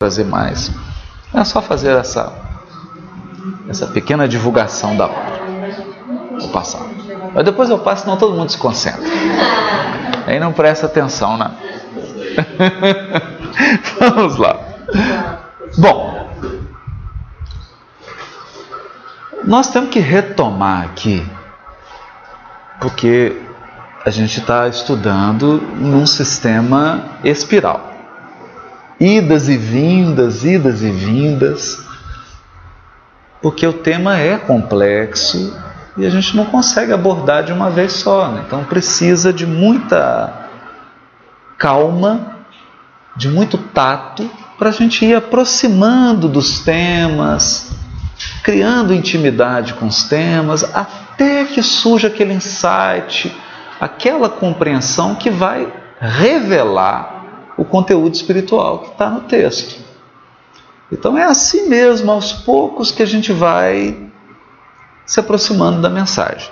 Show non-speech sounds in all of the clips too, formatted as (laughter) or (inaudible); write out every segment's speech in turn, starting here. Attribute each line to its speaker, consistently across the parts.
Speaker 1: trazer mais. É só fazer essa, essa pequena divulgação da obra. Vou passar. Mas depois eu passo, senão todo mundo se concentra. (laughs) Aí não presta atenção, né? (laughs) Vamos lá. Bom, nós temos que retomar aqui, porque a gente está estudando num sistema espiral. Idas e vindas, idas e vindas, porque o tema é complexo e a gente não consegue abordar de uma vez só. Né? Então precisa de muita calma, de muito tato, para a gente ir aproximando dos temas, criando intimidade com os temas, até que surja aquele insight, aquela compreensão que vai revelar conteúdo espiritual que está no texto. Então é assim mesmo, aos poucos, que a gente vai se aproximando da mensagem.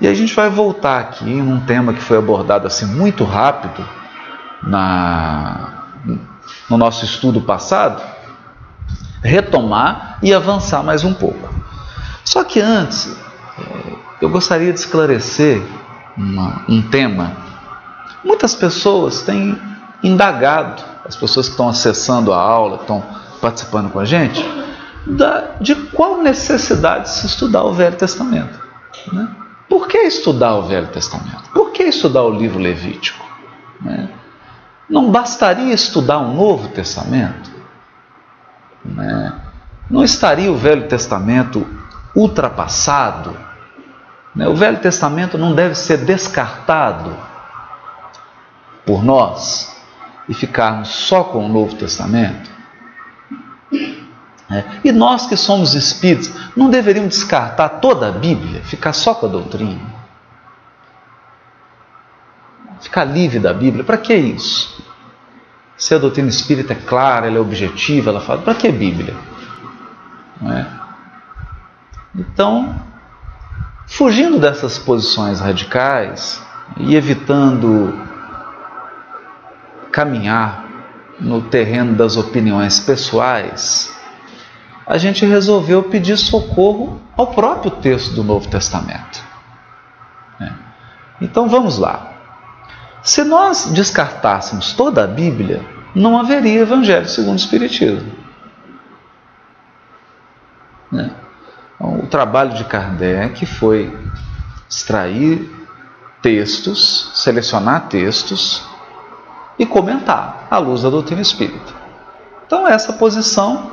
Speaker 1: E a gente vai voltar aqui num tema que foi abordado assim muito rápido na, no nosso estudo passado, retomar e avançar mais um pouco. Só que antes, eu gostaria de esclarecer uma, um tema. Muitas pessoas têm indagado, as pessoas que estão acessando a aula, que estão participando com a gente, da, de qual necessidade se estudar o Velho Testamento. Né? Por que estudar o Velho Testamento? Por que estudar o livro Levítico? Né? Não bastaria estudar o Novo Testamento? Né? Não estaria o Velho Testamento ultrapassado? Né? O Velho Testamento não deve ser descartado por nós e ficarmos só com o Novo Testamento? É. E nós que somos espíritos, não deveríamos descartar toda a Bíblia, ficar só com a doutrina? Ficar livre da Bíblia, para que isso? Se a doutrina espírita é clara, ela é objetiva, ela fala, para que Bíblia? Não é? Então, fugindo dessas posições radicais e evitando caminhar no terreno das opiniões pessoais, a gente resolveu pedir socorro ao próprio texto do Novo Testamento. É. Então vamos lá. Se nós descartássemos toda a Bíblia, não haveria Evangelho segundo o Espiritismo. É. Então, o trabalho de Kardec foi extrair textos, selecionar textos e comentar à luz da doutrina espírita. Então essa posição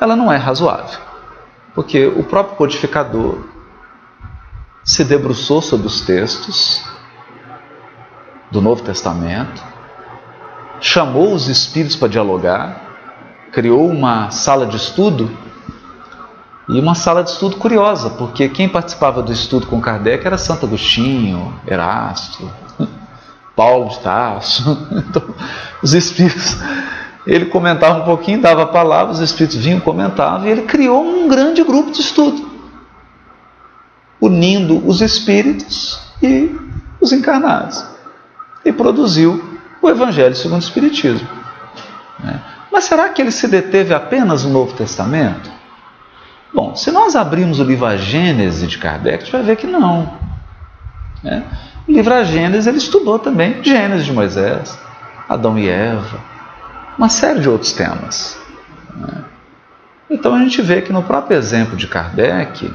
Speaker 1: ela não é razoável, porque o próprio codificador se debruçou sobre os textos do Novo Testamento, chamou os espíritos para dialogar, criou uma sala de estudo e uma sala de estudo curiosa, porque quem participava do estudo com Kardec era Santo Agostinho, Erasto, Paulo de Tarso. (laughs) Então, os espíritos ele comentava um pouquinho, dava a palavra, os espíritos vinham, comentavam, e ele criou um grande grupo de estudo, unindo os espíritos e os encarnados, e produziu o Evangelho segundo o Espiritismo. Né? Mas será que ele se deteve apenas no Novo Testamento? Bom, se nós abrirmos o livro A Gênese de Kardec, a gente vai ver que não. Né? A Gênese ele estudou também Gênesis de Moisés, Adão e Eva, uma série de outros temas. Né? Então a gente vê que no próprio exemplo de Kardec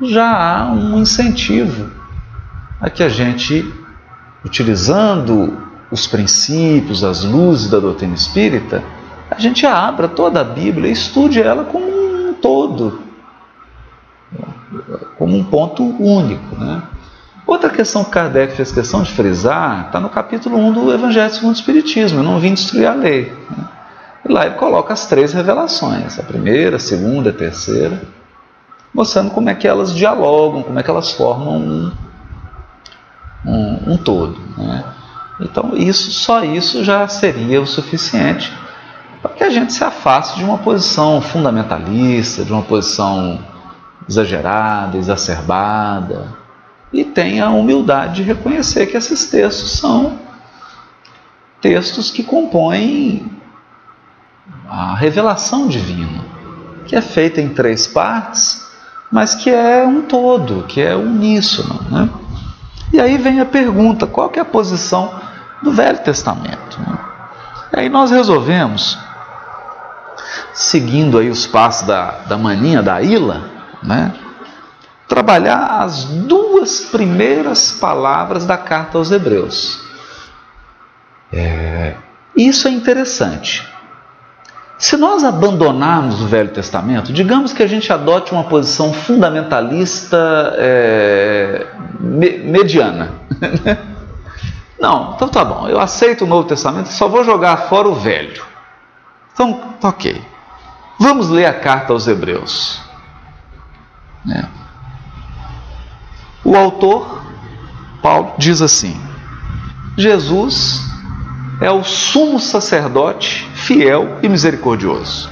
Speaker 1: já há um incentivo a que a gente, utilizando os princípios, as luzes da doutrina espírita, a gente abra toda a Bíblia e estude ela como um todo, como um ponto único. Né? Outra questão que Kardec fez questão de frisar está no capítulo 1 do Evangelho segundo o Espiritismo. Eu não vim destruir a lei. Né? E lá ele coloca as três revelações: a primeira, a segunda, a terceira, mostrando como é que elas dialogam, como é que elas formam um, um, um todo. Né? Então, isso, só isso já seria o suficiente para que a gente se afaste de uma posição fundamentalista, de uma posição exagerada, exacerbada e tenha a humildade de reconhecer que esses textos são textos que compõem a revelação divina, que é feita em três partes, mas que é um todo, que é uníssono. Né? E aí vem a pergunta: qual é a posição do Velho Testamento? Né? E aí nós resolvemos, seguindo aí os passos da, da maninha, da Ila, né? Trabalhar as duas primeiras palavras da carta aos Hebreus. É, isso é interessante. Se nós abandonarmos o Velho Testamento, digamos que a gente adote uma posição fundamentalista é, me, mediana. Não, então tá bom, eu aceito o Novo Testamento, só vou jogar fora o Velho. Então, tá ok. Vamos ler a carta aos Hebreus. É. O autor, Paulo, diz assim: Jesus é o sumo sacerdote fiel e misericordioso.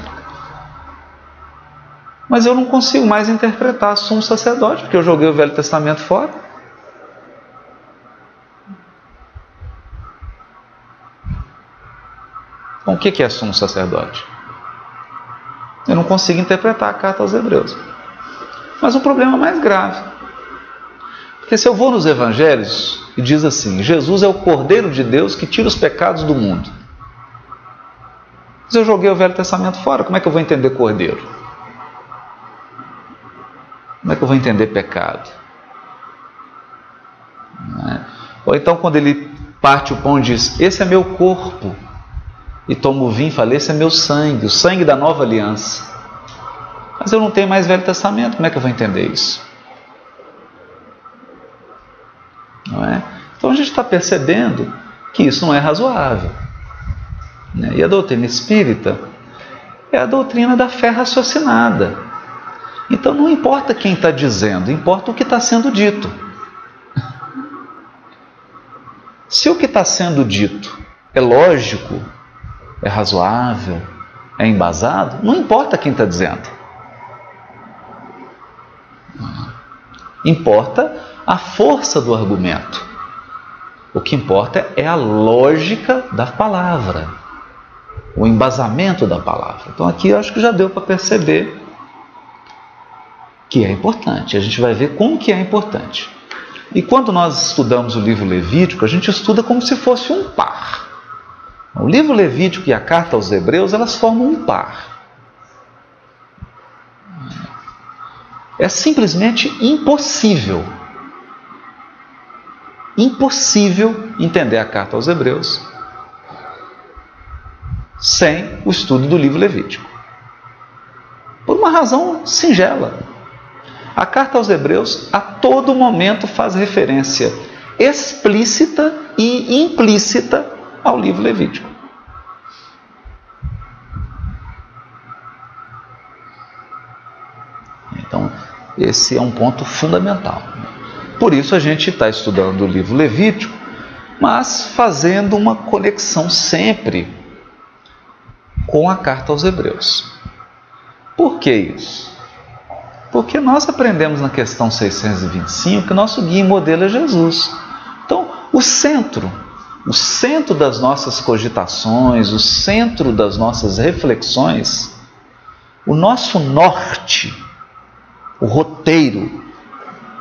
Speaker 1: Mas eu não consigo mais interpretar sumo sacerdote, porque eu joguei o Velho Testamento fora. Bom, o que é sumo sacerdote? Eu não consigo interpretar a carta aos Hebreus. Mas um problema mais grave. Porque se eu vou nos evangelhos e diz assim: Jesus é o Cordeiro de Deus que tira os pecados do mundo. Mas eu joguei o Velho Testamento fora, como é que eu vou entender cordeiro? Como é que eu vou entender pecado? É? Ou então, quando ele parte o pão e diz: Esse é meu corpo, e toma o vinho e fala: Esse é meu sangue, o sangue da nova aliança. Mas eu não tenho mais Velho Testamento, como é que eu vou entender isso? Não é? Então a gente está percebendo que isso não é razoável. Né? E a doutrina espírita é a doutrina da fé raciocinada. Então não importa quem está dizendo, importa o que está sendo dito. (laughs) Se o que está sendo dito é lógico, é razoável, é embasado, não importa quem está dizendo. Importa a força do argumento. O que importa é a lógica da palavra, o embasamento da palavra. Então aqui eu acho que já deu para perceber que é importante. A gente vai ver como que é importante. E quando nós estudamos o livro Levítico, a gente estuda como se fosse um par. O livro Levítico e a carta aos Hebreus, elas formam um par. É simplesmente impossível impossível entender a carta aos Hebreus sem o estudo do livro Levítico. Por uma razão singela. A carta aos Hebreus a todo momento faz referência explícita e implícita ao livro Levítico. Então, esse é um ponto fundamental. Por isso a gente está estudando o livro Levítico, mas fazendo uma conexão sempre com a carta aos Hebreus. Por que isso? Porque nós aprendemos na questão 625 que nosso guia e modelo é Jesus. Então, o centro, o centro das nossas cogitações, o centro das nossas reflexões, o nosso norte, o roteiro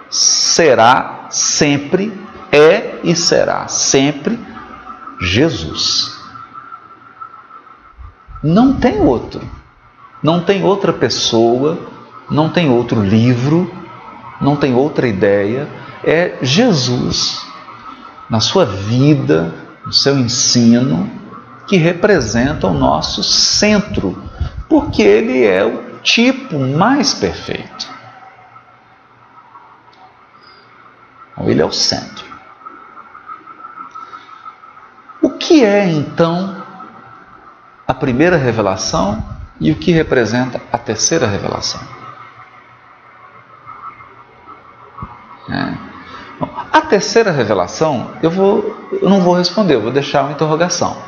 Speaker 1: será sempre, é e será sempre Jesus. Não tem outro. Não tem outra pessoa, não tem outro livro, não tem outra ideia. É Jesus, na sua vida, no seu ensino, que representa o nosso centro, porque ele é o tipo mais perfeito. Ele é o centro. O que é então a primeira revelação e o que representa a terceira revelação? É. Bom, a terceira revelação, eu, vou, eu não vou responder, eu vou deixar uma interrogação.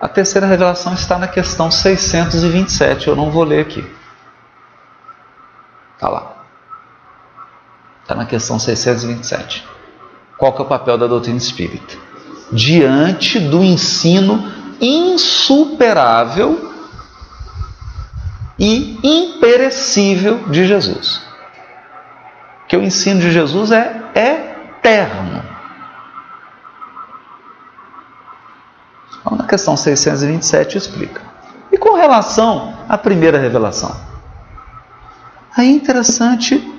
Speaker 1: A terceira revelação está na questão 627, eu não vou ler aqui. Está lá. Está na questão 627. Qual que é o papel da doutrina espírita? Diante do ensino insuperável e imperecível de Jesus. Que o ensino de Jesus é eterno. Então, na questão 627 explica. E com relação à primeira revelação? Aí é interessante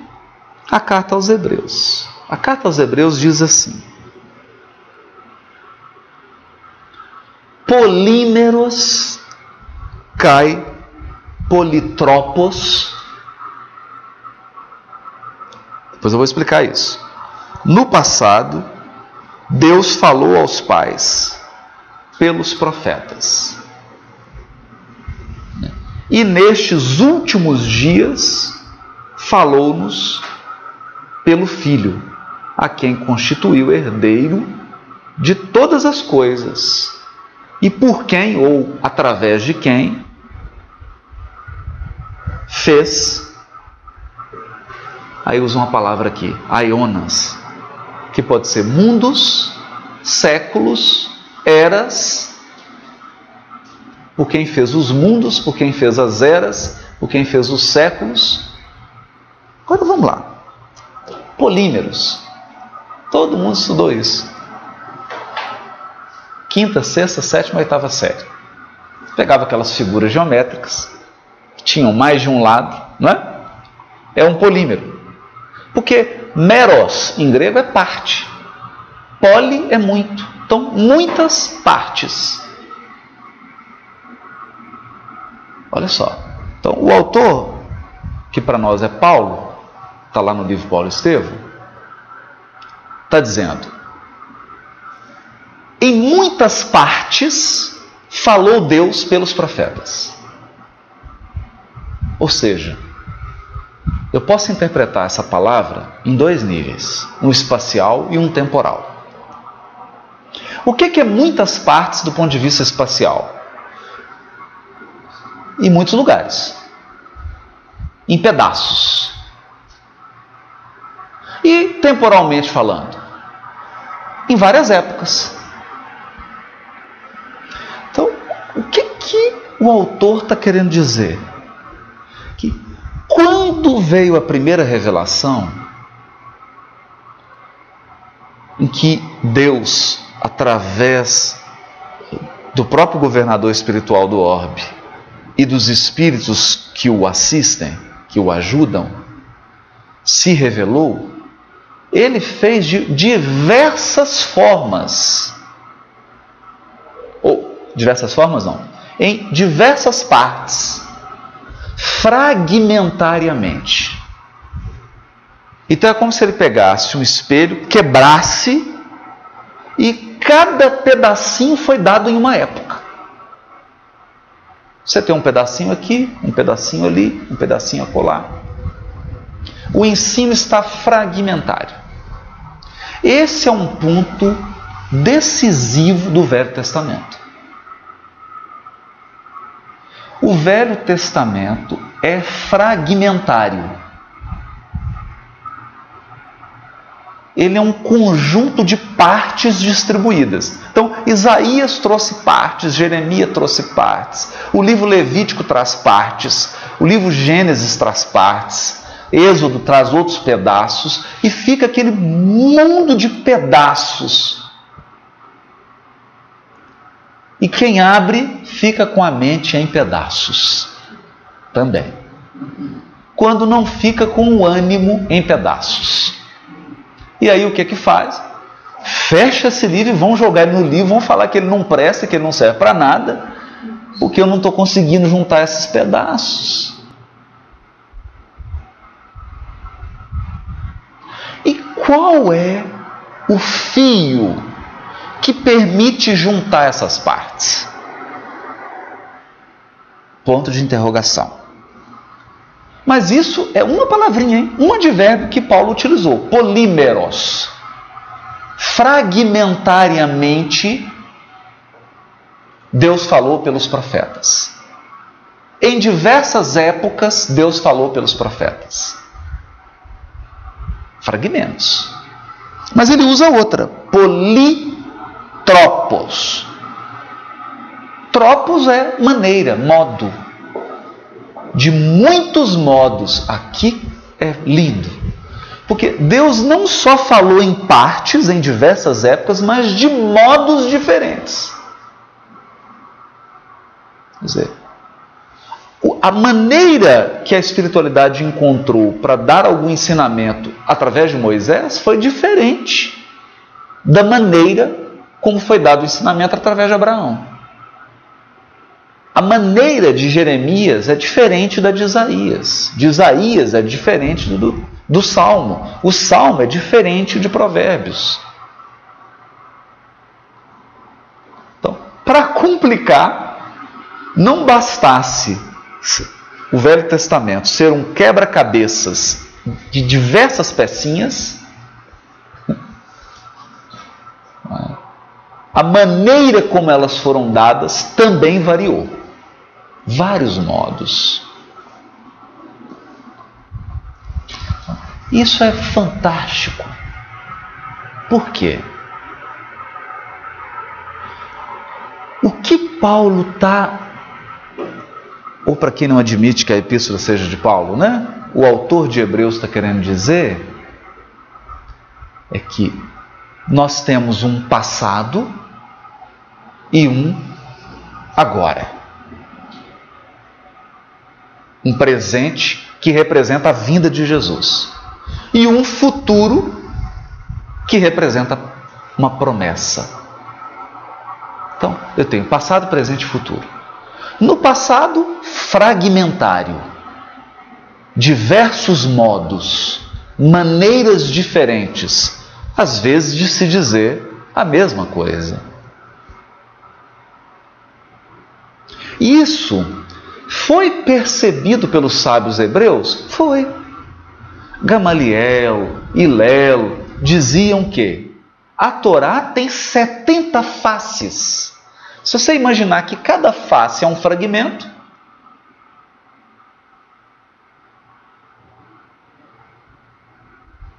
Speaker 1: a carta aos Hebreus. A carta aos Hebreus diz assim: Polímeros cai politropos. Depois eu vou explicar isso. No passado, Deus falou aos pais pelos profetas. E nestes últimos dias, falou-nos pelo Filho, a quem constituiu herdeiro de todas as coisas, e por quem ou através de quem fez. Aí usa uma palavra aqui, aionas, que pode ser mundos, séculos, eras, por quem fez os mundos, por quem fez as eras, por quem fez os séculos. Agora vamos lá. Polímeros. Todo mundo estudou isso. Quinta, sexta, sétima, oitava série. Pegava aquelas figuras geométricas, que tinham mais de um lado, não é? É um polímero. Porque meros em grego é parte. Poli é muito. Então, muitas partes. Olha só. Então, o autor, que para nós é Paulo, está lá no livro Paulo Estevam, está dizendo: em muitas partes falou Deus pelos profetas. Ou seja, eu posso interpretar essa palavra em dois níveis: um espacial e um temporal. O que é muitas partes do ponto de vista espacial? Em muitos lugares, em pedaços. E temporalmente falando, em várias épocas. Então, o que, que o autor está querendo dizer? Que quando veio a primeira revelação, em que Deus, através do próprio governador espiritual do orbe e dos espíritos que o assistem, que o ajudam, se revelou, ele fez de diversas formas. Ou, diversas formas não, em diversas partes, fragmentariamente. Então é como se ele pegasse um espelho, quebrasse e cada pedacinho foi dado em uma época. Você tem um pedacinho aqui, um pedacinho ali, um pedacinho acolá. O ensino está fragmentário. Esse é um ponto decisivo do Velho Testamento. O Velho Testamento é fragmentário. Ele é um conjunto de partes distribuídas. Então, Isaías trouxe partes, Jeremias trouxe partes, o livro Levítico traz partes, o livro Gênesis traz partes, Êxodo traz outros pedaços e fica aquele mundo de pedaços. E quem abre fica com a mente em pedaços também. Quando não fica com o ânimo em pedaços. E aí o que que faz? Fecha esse livro e vão jogar ele no livro, vão falar que ele não presta, que ele não serve para nada, porque eu não estou conseguindo juntar esses pedaços. Qual é o fio que permite juntar essas partes? Ponto de interrogação. Mas isso é uma palavrinha, hein? um advérbio que Paulo utilizou: polímeros. Fragmentariamente, Deus falou pelos profetas. Em diversas épocas, Deus falou pelos profetas fragmentos. Mas ele usa outra, politropos. Tropos é maneira, modo. de muitos modos. Aqui é lindo. Porque Deus não só falou em partes, em diversas épocas, mas de modos diferentes. Quer dizer, a maneira que a espiritualidade encontrou para dar algum ensinamento através de Moisés foi diferente da maneira como foi dado o ensinamento através de Abraão. A maneira de Jeremias é diferente da de Isaías. De Isaías é diferente do, do Salmo. O Salmo é diferente de Provérbios. Então, para complicar, não bastasse o Velho Testamento ser um quebra-cabeças de diversas pecinhas, a maneira como elas foram dadas também variou. Vários modos. Isso é fantástico. Por quê? O que Paulo está ou para quem não admite que a epístola seja de Paulo, né? O autor de Hebreus está querendo dizer é que nós temos um passado e um agora. Um presente que representa a vinda de Jesus e um futuro que representa uma promessa. Então, eu tenho passado, presente e futuro. No passado, fragmentário. Diversos modos, maneiras diferentes, às vezes de se dizer a mesma coisa. Isso foi percebido pelos sábios hebreus? Foi. Gamaliel e Lelo diziam que a Torá tem 70 faces. Se você imaginar que cada face é um fragmento,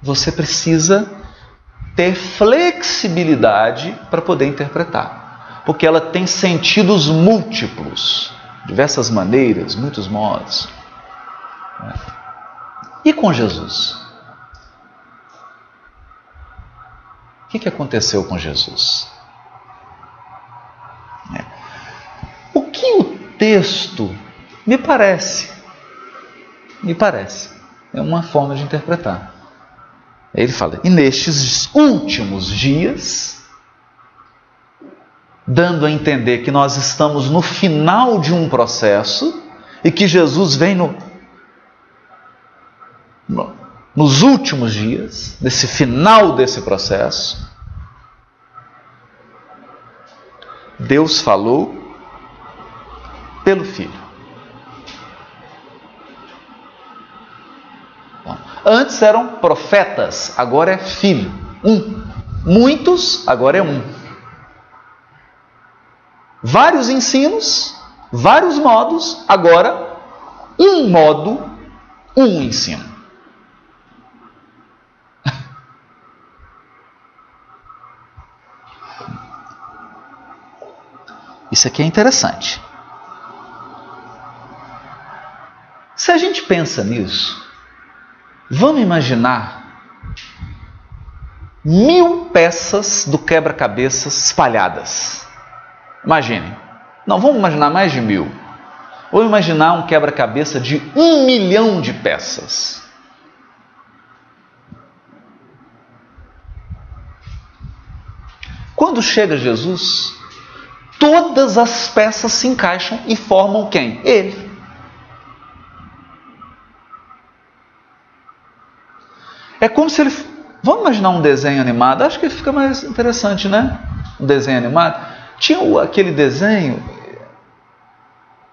Speaker 1: você precisa ter flexibilidade para poder interpretar, porque ela tem sentidos múltiplos, diversas maneiras, muitos modos. E com Jesus? O que aconteceu com Jesus? O que o texto me parece, me parece, é uma forma de interpretar. Ele fala, e nestes últimos dias, dando a entender que nós estamos no final de um processo e que Jesus vem no, no, nos últimos dias, nesse final desse processo, Deus falou pelo Filho. Bom, antes eram profetas, agora é filho. Um. Muitos, agora é um. Vários ensinos, vários modos, agora um modo, um ensino. Isso aqui é interessante. Se a gente pensa nisso, vamos imaginar mil peças do quebra-cabeças espalhadas. Imagine. Não, vamos imaginar mais de mil. Ou imaginar um quebra-cabeça de um milhão de peças. Quando chega Jesus, todas as peças se encaixam e formam quem? Ele. É como se ele. Vamos imaginar um desenho animado? Acho que fica mais interessante, né? Um desenho animado. Tinha aquele desenho,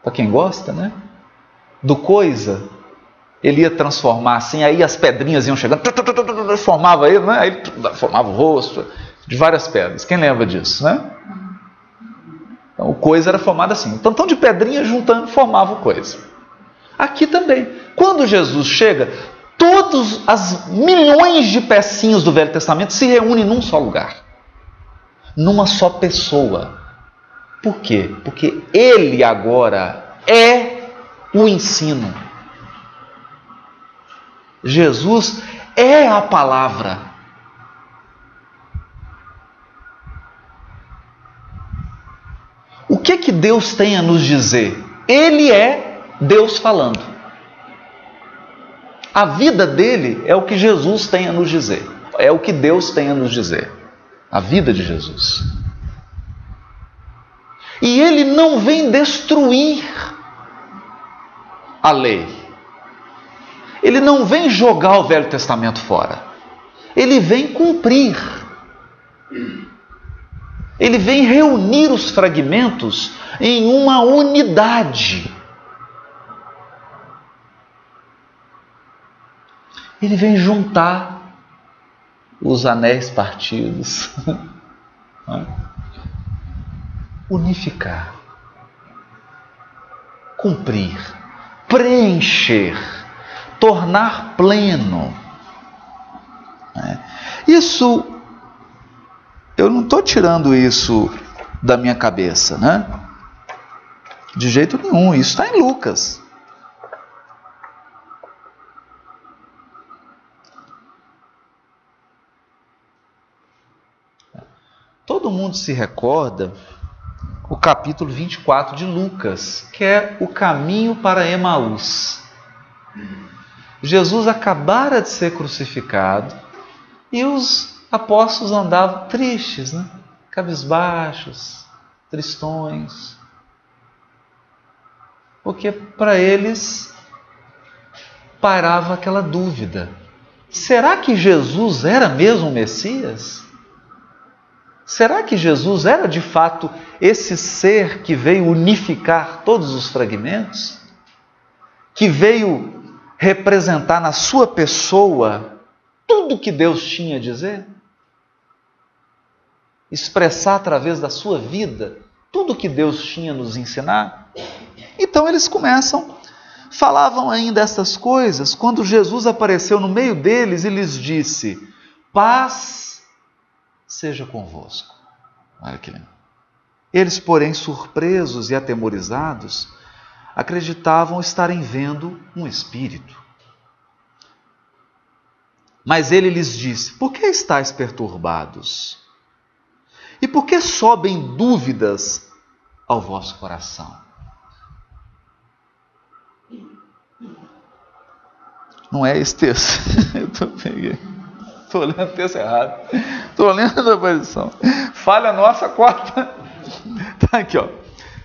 Speaker 1: para quem gosta, né? Do coisa. Ele ia transformar assim, aí as pedrinhas iam chegando, formava ele, né? Aí formava o rosto de várias pedras. Quem lembra disso, né? Então, o coisa era formado assim. Então, tão de pedrinhas juntando, formava o coisa. Aqui também. Quando Jesus chega, todas as milhões de pecinhas do Velho Testamento se reúnem num só lugar, numa só pessoa. Por quê? Porque ele agora é o ensino. Jesus é a palavra. O que que Deus tem a nos dizer? Ele é Deus falando. A vida dele é o que Jesus tem a nos dizer. É o que Deus tem a nos dizer. A vida de Jesus. E ele não vem destruir a lei. Ele não vem jogar o Velho Testamento fora. Ele vem cumprir. Ele vem reunir os fragmentos em uma unidade. Ele vem juntar os anéis partidos, (laughs) unificar, cumprir, preencher, tornar pleno. Isso eu não estou tirando isso da minha cabeça, né? De jeito nenhum, isso está em Lucas. Todo mundo se recorda o capítulo 24 de Lucas, que é o caminho para Emaús. Jesus acabara de ser crucificado e os apóstolos andavam tristes, né? cabisbaixos, tristões. Porque para eles parava aquela dúvida: será que Jesus era mesmo o Messias? Será que Jesus era de fato esse ser que veio unificar todos os fragmentos? Que veio representar na sua pessoa tudo que Deus tinha a dizer? Expressar através da sua vida tudo o que Deus tinha nos ensinar? Então eles começam, falavam ainda essas coisas quando Jesus apareceu no meio deles e lhes disse: Paz seja convosco. Olha que lindo. Eles, porém, surpresos e atemorizados, acreditavam estarem vendo um espírito. Mas ele lhes disse: Por que estáis perturbados? E por que sobem dúvidas ao vosso coração? Não é esse texto. (laughs) Eu estou lendo o texto errado. Estou lendo a aparição. Falha nossa quarta. Está (laughs) aqui, ó.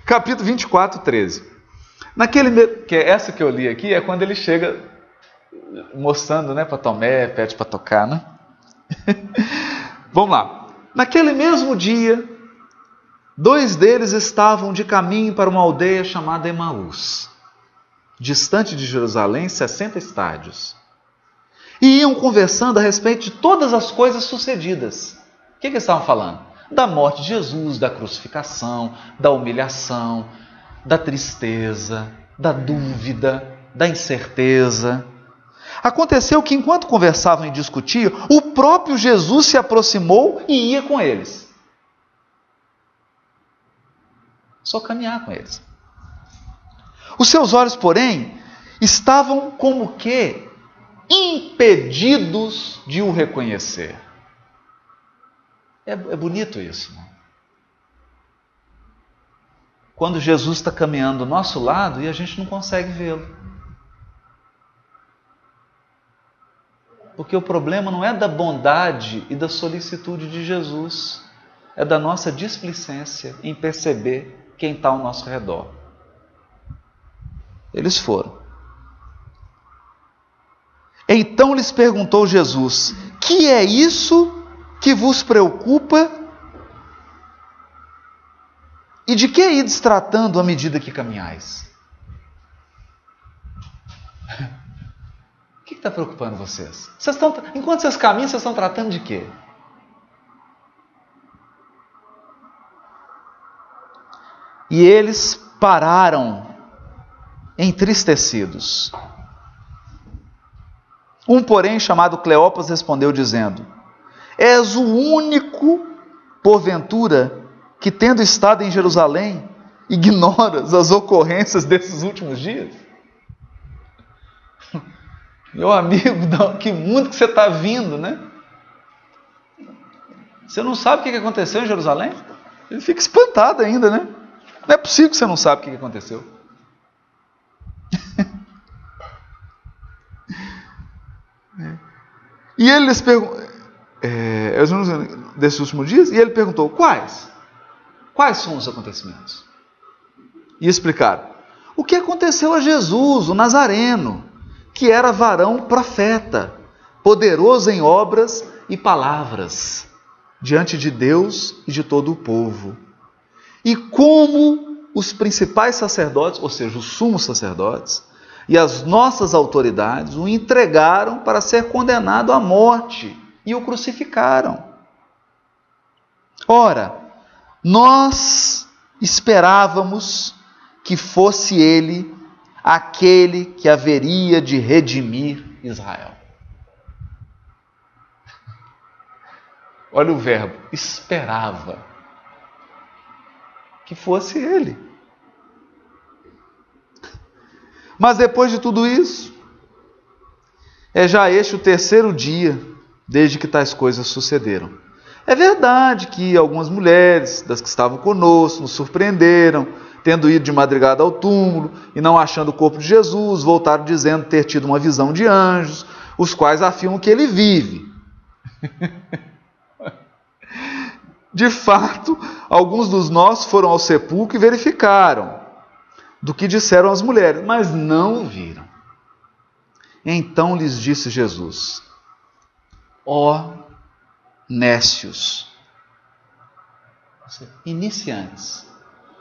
Speaker 1: Capítulo 24, 13. Naquele, que é essa que eu li aqui é quando ele chega mostrando né, para Tomé, pede para tocar. Né? (laughs) Vamos lá. Naquele mesmo dia, dois deles estavam de caminho para uma aldeia chamada Emaús, distante de Jerusalém, 60 estádios. E iam conversando a respeito de todas as coisas sucedidas. O que, que estavam falando? Da morte de Jesus, da crucificação, da humilhação, da tristeza, da dúvida, da incerteza. Aconteceu que enquanto conversavam e discutiam, o próprio Jesus se aproximou e ia com eles. Só caminhar com eles. Os seus olhos, porém, estavam como que impedidos de o reconhecer. É, é bonito isso. Não? Quando Jesus está caminhando do nosso lado e a gente não consegue vê-lo. Porque o problema não é da bondade e da solicitude de Jesus, é da nossa displicência em perceber quem está ao nosso redor. Eles foram. Então lhes perguntou Jesus: Que é isso que vos preocupa? E de que ides tratando à medida que caminhais? O que está preocupando vocês? vocês estão, enquanto vocês caminham, vocês estão tratando de quê? E eles pararam entristecidos. Um, porém, chamado Cleopas, respondeu, dizendo: És o único, porventura, que, tendo estado em Jerusalém, ignoras as ocorrências desses últimos dias? Meu amigo, (laughs) que mundo que você está vindo, né? Você não sabe o que aconteceu em Jerusalém? Ele fica espantado ainda, né? Não é possível que você não sabe o que aconteceu. (laughs) E ele lhes perguntou, é, desses últimos dias, e ele perguntou: quais? Quais são os acontecimentos? E explicaram: o que aconteceu a Jesus, o Nazareno, que era varão profeta, poderoso em obras e palavras, diante de Deus e de todo o povo. E como os principais sacerdotes, ou seja, os sumos sacerdotes, e as nossas autoridades o entregaram para ser condenado à morte e o crucificaram. Ora, nós esperávamos que fosse ele aquele que haveria de redimir Israel. Olha o verbo, esperava que fosse ele. Mas depois de tudo isso, é já este o terceiro dia desde que tais coisas sucederam. É verdade que algumas mulheres das que estavam conosco nos surpreenderam, tendo ido de madrugada ao túmulo e não achando o corpo de Jesus, voltaram dizendo ter tido uma visão de anjos, os quais afirmam que ele vive. (laughs) de fato, alguns dos nossos foram ao sepulcro e verificaram do que disseram as mulheres, mas não viram. Então lhes disse Jesus: Ó nécios, iniciantes,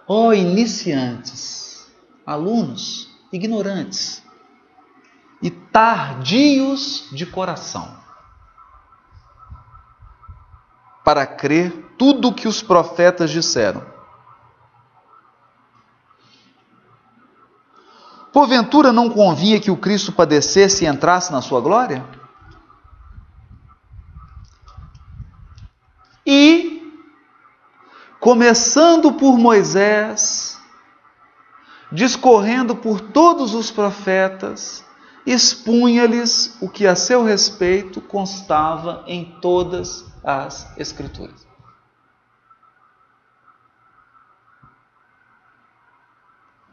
Speaker 1: ó iniciantes, alunos ignorantes e tardios de coração, para crer tudo o que os profetas disseram. Porventura não convinha que o Cristo padecesse e entrasse na sua glória? E, começando por Moisés, discorrendo por todos os profetas, expunha-lhes o que a seu respeito constava em todas as Escrituras.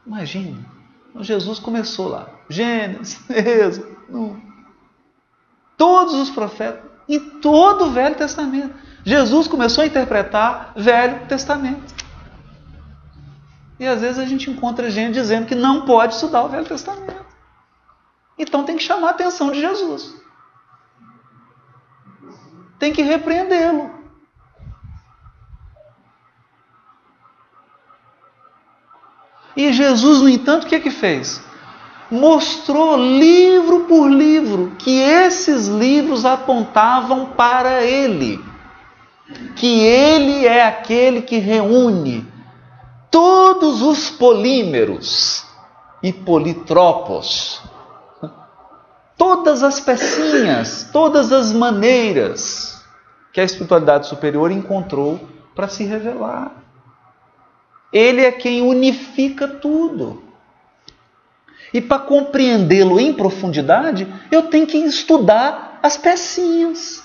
Speaker 1: Imagine então, Jesus começou lá. Gênesis, (laughs) Êxodo, todos os profetas, em todo o Velho Testamento. Jesus começou a interpretar Velho Testamento. E às vezes a gente encontra gente dizendo que não pode estudar o Velho Testamento. Então tem que chamar a atenção de Jesus. Tem que repreendê-lo. E Jesus, no entanto, o que é que fez? Mostrou livro por livro que esses livros apontavam para Ele, que Ele é aquele que reúne todos os polímeros e politropos, todas as pecinhas, todas as maneiras que a espiritualidade superior encontrou para se revelar. Ele é quem unifica tudo. E para compreendê-lo em profundidade, eu tenho que estudar as pecinhas.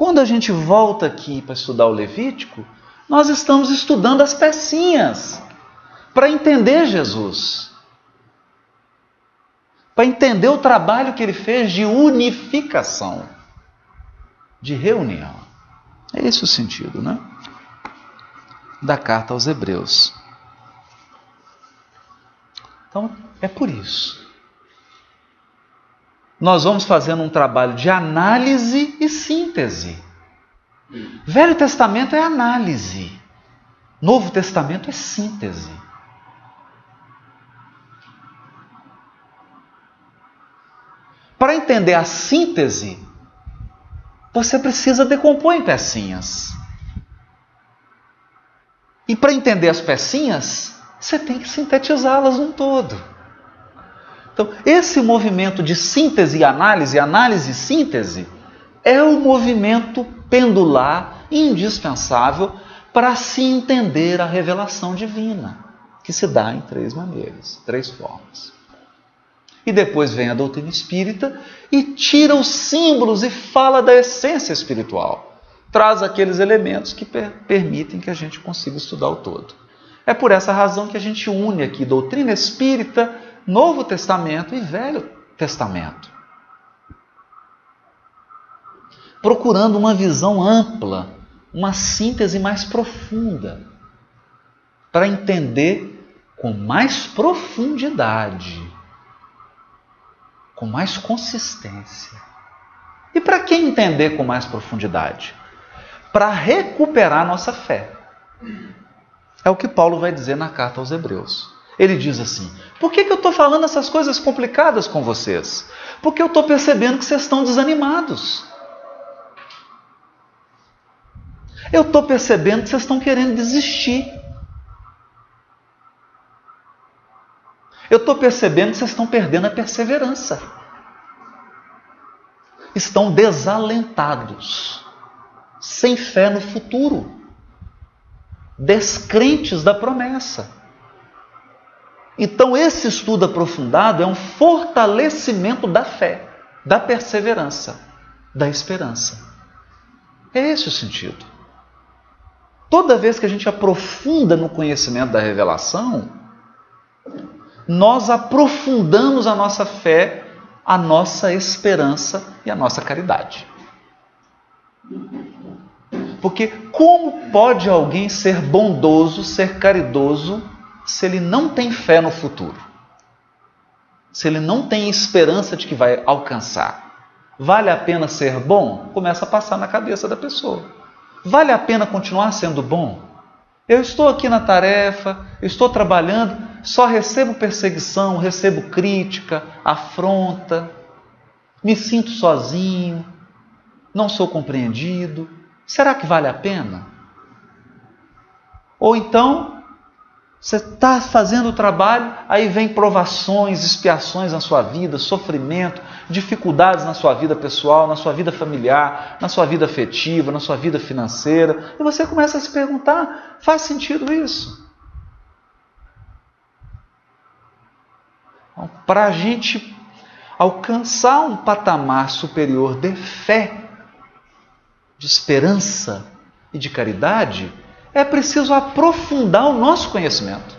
Speaker 1: Quando a gente volta aqui para estudar o Levítico, nós estamos estudando as pecinhas para entender Jesus. Para entender o trabalho que ele fez de unificação, de reunião. É esse o sentido, né? Da carta aos Hebreus. Então, é por isso. Nós vamos fazendo um trabalho de análise e síntese. Velho Testamento é análise. Novo Testamento é síntese. Para entender a síntese, você precisa decompor em pecinhas. E para entender as pecinhas, você tem que sintetizá-las num todo. Então, esse movimento de síntese e análise, análise e síntese, é o movimento pendular indispensável para se entender a revelação divina. que se dá em três maneiras, três formas. E depois vem a doutrina espírita e tira os símbolos e fala da essência espiritual. Traz aqueles elementos que per permitem que a gente consiga estudar o todo. É por essa razão que a gente une aqui doutrina espírita, Novo Testamento e Velho Testamento. Procurando uma visão ampla, uma síntese mais profunda, para entender com mais profundidade, com mais consistência. E para que entender com mais profundidade? Para recuperar nossa fé. É o que Paulo vai dizer na carta aos Hebreus. Ele diz assim: Por que, que eu estou falando essas coisas complicadas com vocês? Porque eu estou percebendo que vocês estão desanimados. Eu estou percebendo que vocês estão querendo desistir. Eu estou percebendo que vocês estão perdendo a perseverança. Estão desalentados, sem fé no futuro descrentes da promessa. Então, esse estudo aprofundado é um fortalecimento da fé, da perseverança, da esperança. É esse o sentido. Toda vez que a gente aprofunda no conhecimento da revelação, nós aprofundamos a nossa fé, a nossa esperança e a nossa caridade. Porque como pode alguém ser bondoso, ser caridoso, se ele não tem fé no futuro? Se ele não tem esperança de que vai alcançar? Vale a pena ser bom? Começa a passar na cabeça da pessoa. Vale a pena continuar sendo bom? Eu estou aqui na tarefa, estou trabalhando, só recebo perseguição, recebo crítica, afronta, me sinto sozinho, não sou compreendido. Será que vale a pena? Ou então, você está fazendo o trabalho, aí vem provações, expiações na sua vida, sofrimento, dificuldades na sua vida pessoal, na sua vida familiar, na sua vida afetiva, na sua vida financeira, e você começa a se perguntar: faz sentido isso? Então, Para a gente alcançar um patamar superior de fé, de esperança e de caridade, é preciso aprofundar o nosso conhecimento.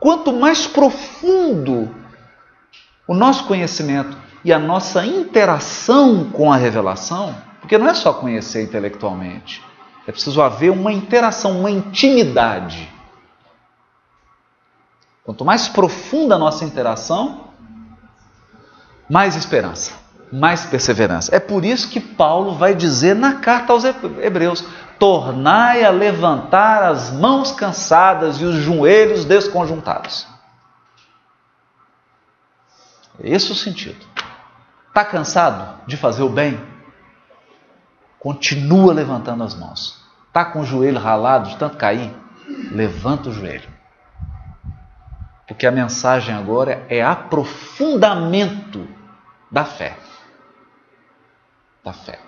Speaker 1: Quanto mais profundo o nosso conhecimento e a nossa interação com a revelação, porque não é só conhecer intelectualmente, é preciso haver uma interação, uma intimidade. Quanto mais profunda a nossa interação, mais esperança mais perseverança. É por isso que Paulo vai dizer na carta aos Hebreus: tornai a levantar as mãos cansadas e os joelhos desconjuntados. Esse é o sentido. Está cansado de fazer o bem? Continua levantando as mãos. Está com o joelho ralado de tanto cair? Levanta o joelho. Porque a mensagem agora é aprofundamento da fé da fé.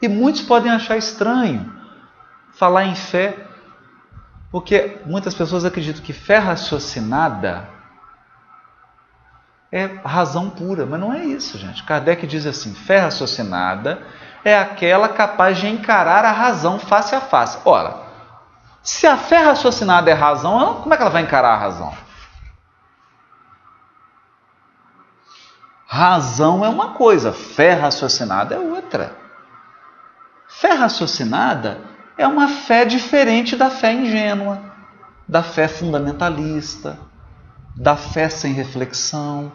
Speaker 1: E muitos podem achar estranho falar em fé, porque muitas pessoas acreditam que fé raciocinada é razão pura, mas não é isso, gente. Kardec diz assim: fé raciocinada é aquela capaz de encarar a razão face a face. Ora, se a fé raciocinada é razão, como é que ela vai encarar a razão? Razão é uma coisa, fé raciocinada é outra. Fé raciocinada é uma fé diferente da fé ingênua, da fé fundamentalista, da fé sem reflexão.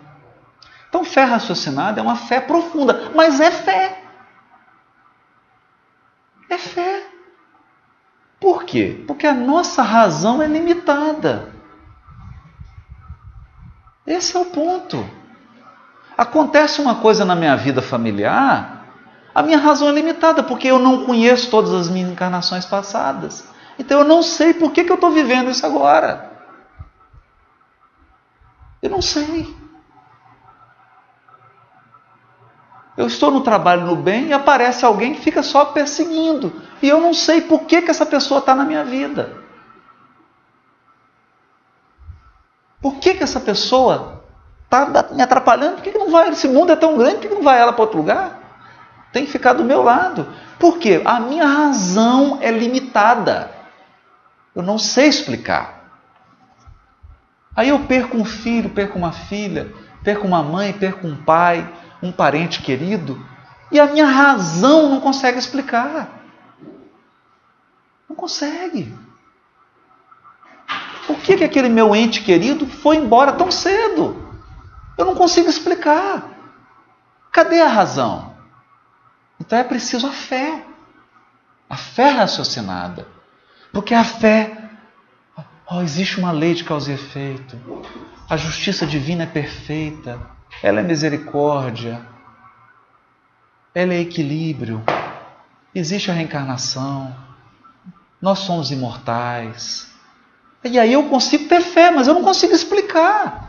Speaker 1: Então, fé raciocinada é uma fé profunda, mas é fé. É fé. Por quê? Porque a nossa razão é limitada. Esse é o ponto acontece uma coisa na minha vida familiar, a minha razão é limitada, porque eu não conheço todas as minhas encarnações passadas. Então eu não sei por que, que eu estou vivendo isso agora. Eu não sei. Eu estou no trabalho no bem e aparece alguém que fica só perseguindo. E eu não sei por que, que essa pessoa está na minha vida. Por que, que essa pessoa está me atrapalhando? Por que, que não vai? Esse mundo é tão grande, por que, que não vai ela para outro lugar? Tem que ficar do meu lado. Por quê? A minha razão é limitada. Eu não sei explicar. Aí eu perco um filho, perco uma filha, perco uma mãe, perco um pai, um parente querido, e a minha razão não consegue explicar. Não consegue. Por que, que aquele meu ente querido foi embora tão cedo? Eu não consigo explicar. Cadê a razão? Então é preciso a fé. A fé raciocinada. Porque a fé, oh, existe uma lei de causa e efeito. A justiça divina é perfeita. Ela é misericórdia. Ela é equilíbrio. Existe a reencarnação. Nós somos imortais. E aí eu consigo ter fé, mas eu não consigo explicar.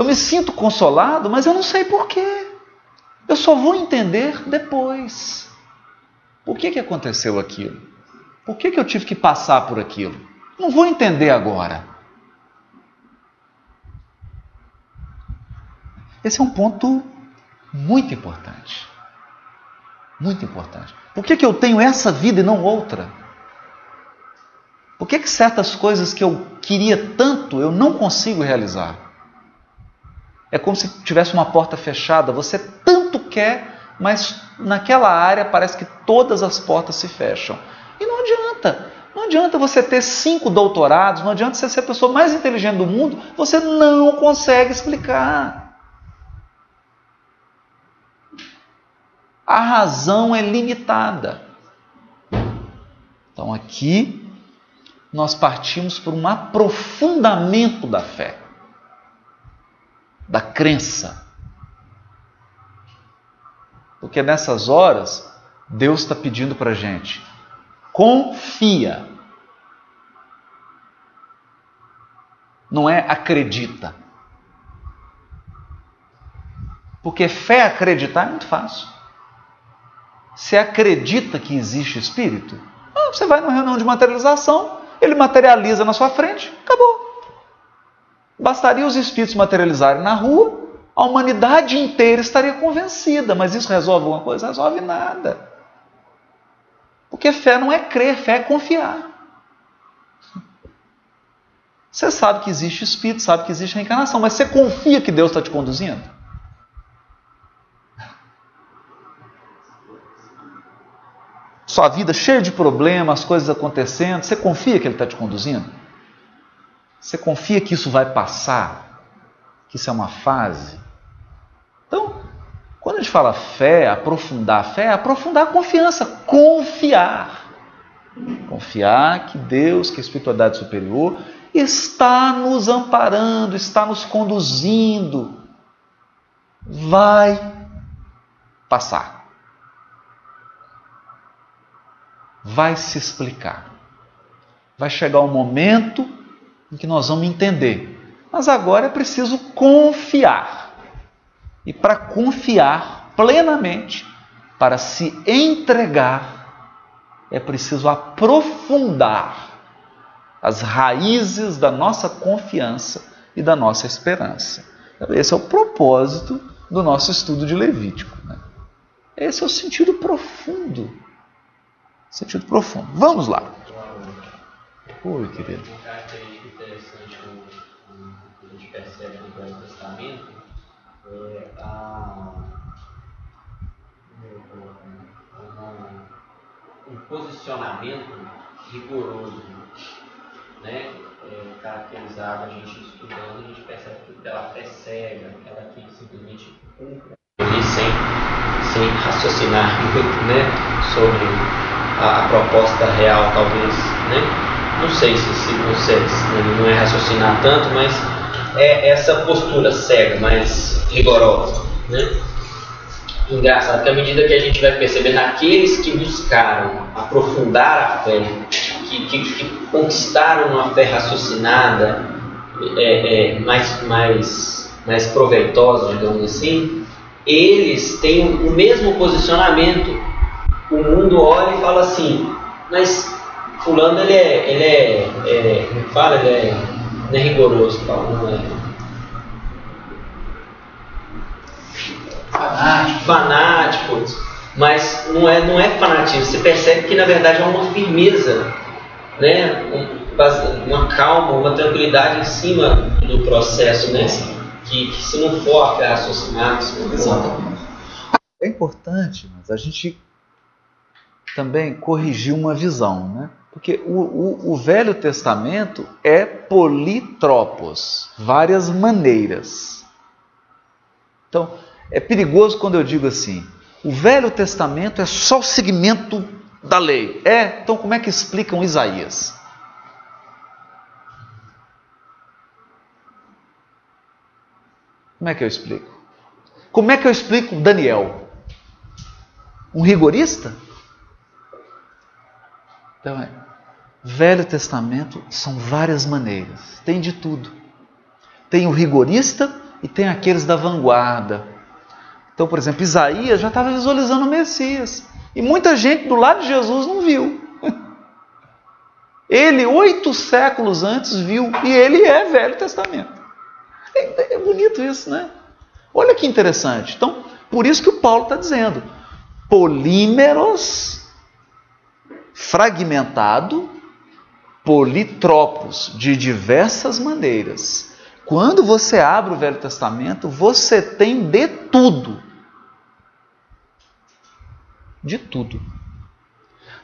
Speaker 1: Eu me sinto consolado, mas eu não sei porquê. Eu só vou entender depois. Por que, que aconteceu aquilo? Por que, que eu tive que passar por aquilo? Não vou entender agora. Esse é um ponto muito importante. Muito importante. Por que, que eu tenho essa vida e não outra? Por que, que certas coisas que eu queria tanto eu não consigo realizar? É como se tivesse uma porta fechada, você tanto quer, mas naquela área parece que todas as portas se fecham. E não adianta. Não adianta você ter cinco doutorados, não adianta você ser a pessoa mais inteligente do mundo, você não consegue explicar. A razão é limitada. Então aqui nós partimos por um aprofundamento da fé, da crença. Porque nessas horas, Deus está pedindo para a gente: confia. Não é acredita. Porque fé acreditar é muito fácil. Você acredita que existe espírito? Ah, você vai numa reunião de materialização, ele materializa na sua frente, acabou. Bastaria os espíritos materializarem na rua, a humanidade inteira estaria convencida, mas isso resolve alguma coisa? Resolve nada. Porque fé não é crer, fé é confiar. Você sabe que existe espírito, sabe que existe reencarnação, mas você confia que Deus está te conduzindo? sua vida cheia de problemas, coisas acontecendo, você confia que Ele está te conduzindo? Você confia que isso vai passar? Que isso é uma fase? Então, quando a gente fala fé, aprofundar a fé, é aprofundar a confiança, confiar. Confiar que Deus, que a espiritualidade superior, está nos amparando, está nos conduzindo. Vai passar. vai se explicar. Vai chegar um momento em que nós vamos entender. Mas agora é preciso confiar. E para confiar plenamente, para se entregar, é preciso aprofundar as raízes da nossa confiança e da nossa esperança. Esse é o propósito do nosso estudo de Levítico. Né? Esse é o sentido profundo Sentido profundo. Vamos lá. Oi, querido.
Speaker 2: É a, um posicionamento rigoroso, né? É, caracterizado a gente estudando, a gente percebe que pela fé cega, aquela que simplesmente cumpre sem, sem raciocinar muito (laughs) né, sobre a, a proposta real, talvez, né? Não sei se, se você não é raciocinar tanto, mas é essa postura cega, mais rigorosa, né? Engraçado que à medida que a gente vai percebendo aqueles que buscaram aprofundar a fé, que, que, que conquistaram uma fé raciocinada, é, é, mais, mais, mais proveitosa, digamos assim, eles têm o mesmo posicionamento o mundo olha e fala assim, mas fulano ele é, ele é, é como fala, ele é, Não é rigoroso, Paulo, não é. Fanático. Fanático. Mas não é, não é fanatismo. Você percebe que na verdade é uma firmeza, né? uma calma, uma tranquilidade em cima do processo, né? Que, que se não for a raciocinar, se não for.
Speaker 1: É importante, mas a gente também corrigir uma visão, né? Porque o, o, o, Velho Testamento é politropos, várias maneiras. Então, é perigoso quando eu digo assim: o Velho Testamento é só o segmento da lei. É, então como é que explicam Isaías? Como é que eu explico? Como é que eu explico Daniel? Um rigorista? Então, é, Velho Testamento são várias maneiras, tem de tudo. Tem o rigorista e tem aqueles da vanguarda. Então, por exemplo, Isaías já estava visualizando o Messias. E muita gente do lado de Jesus não viu. (laughs) Ele, oito séculos antes, viu. E ele é Velho Testamento. É, é bonito isso, né? Olha que interessante. Então, por isso que o Paulo está dizendo: polímeros fragmentado, politropos, de diversas maneiras. Quando você abre o Velho Testamento, você tem de tudo. De tudo.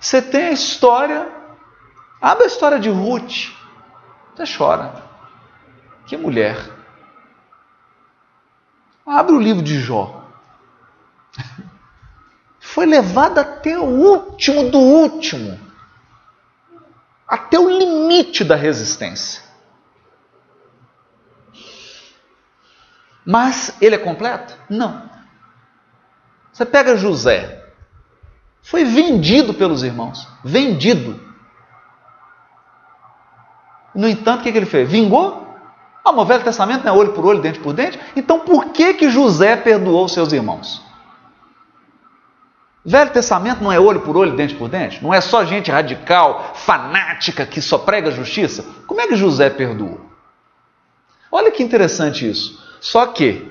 Speaker 1: Você tem a história, abre a história de Ruth, você chora. Que mulher. Abre o livro de Jó (laughs) foi levada até o último do último, até o limite da resistência. Mas ele é completo? Não. Você pega José, foi vendido pelos irmãos, vendido. No entanto, o que, ele fez? Vingou? Ah, o Velho Testamento não é olho por olho, dente por dente? Então por que, que José perdoou seus irmãos? Velho Testamento não é olho por olho, dente por dente? Não é só gente radical, fanática, que só prega justiça? Como é que José perdoou? Olha que interessante isso. Só que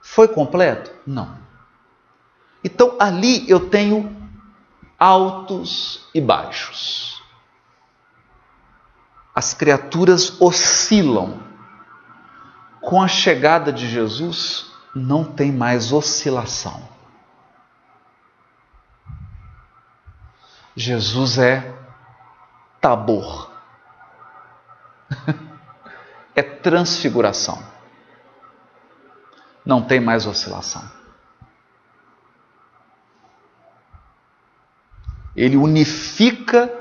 Speaker 1: foi completo? Não. Então ali eu tenho altos e baixos. As criaturas oscilam. Com a chegada de Jesus, não tem mais oscilação. Jesus é tabor. (laughs) é transfiguração. Não tem mais oscilação. Ele unifica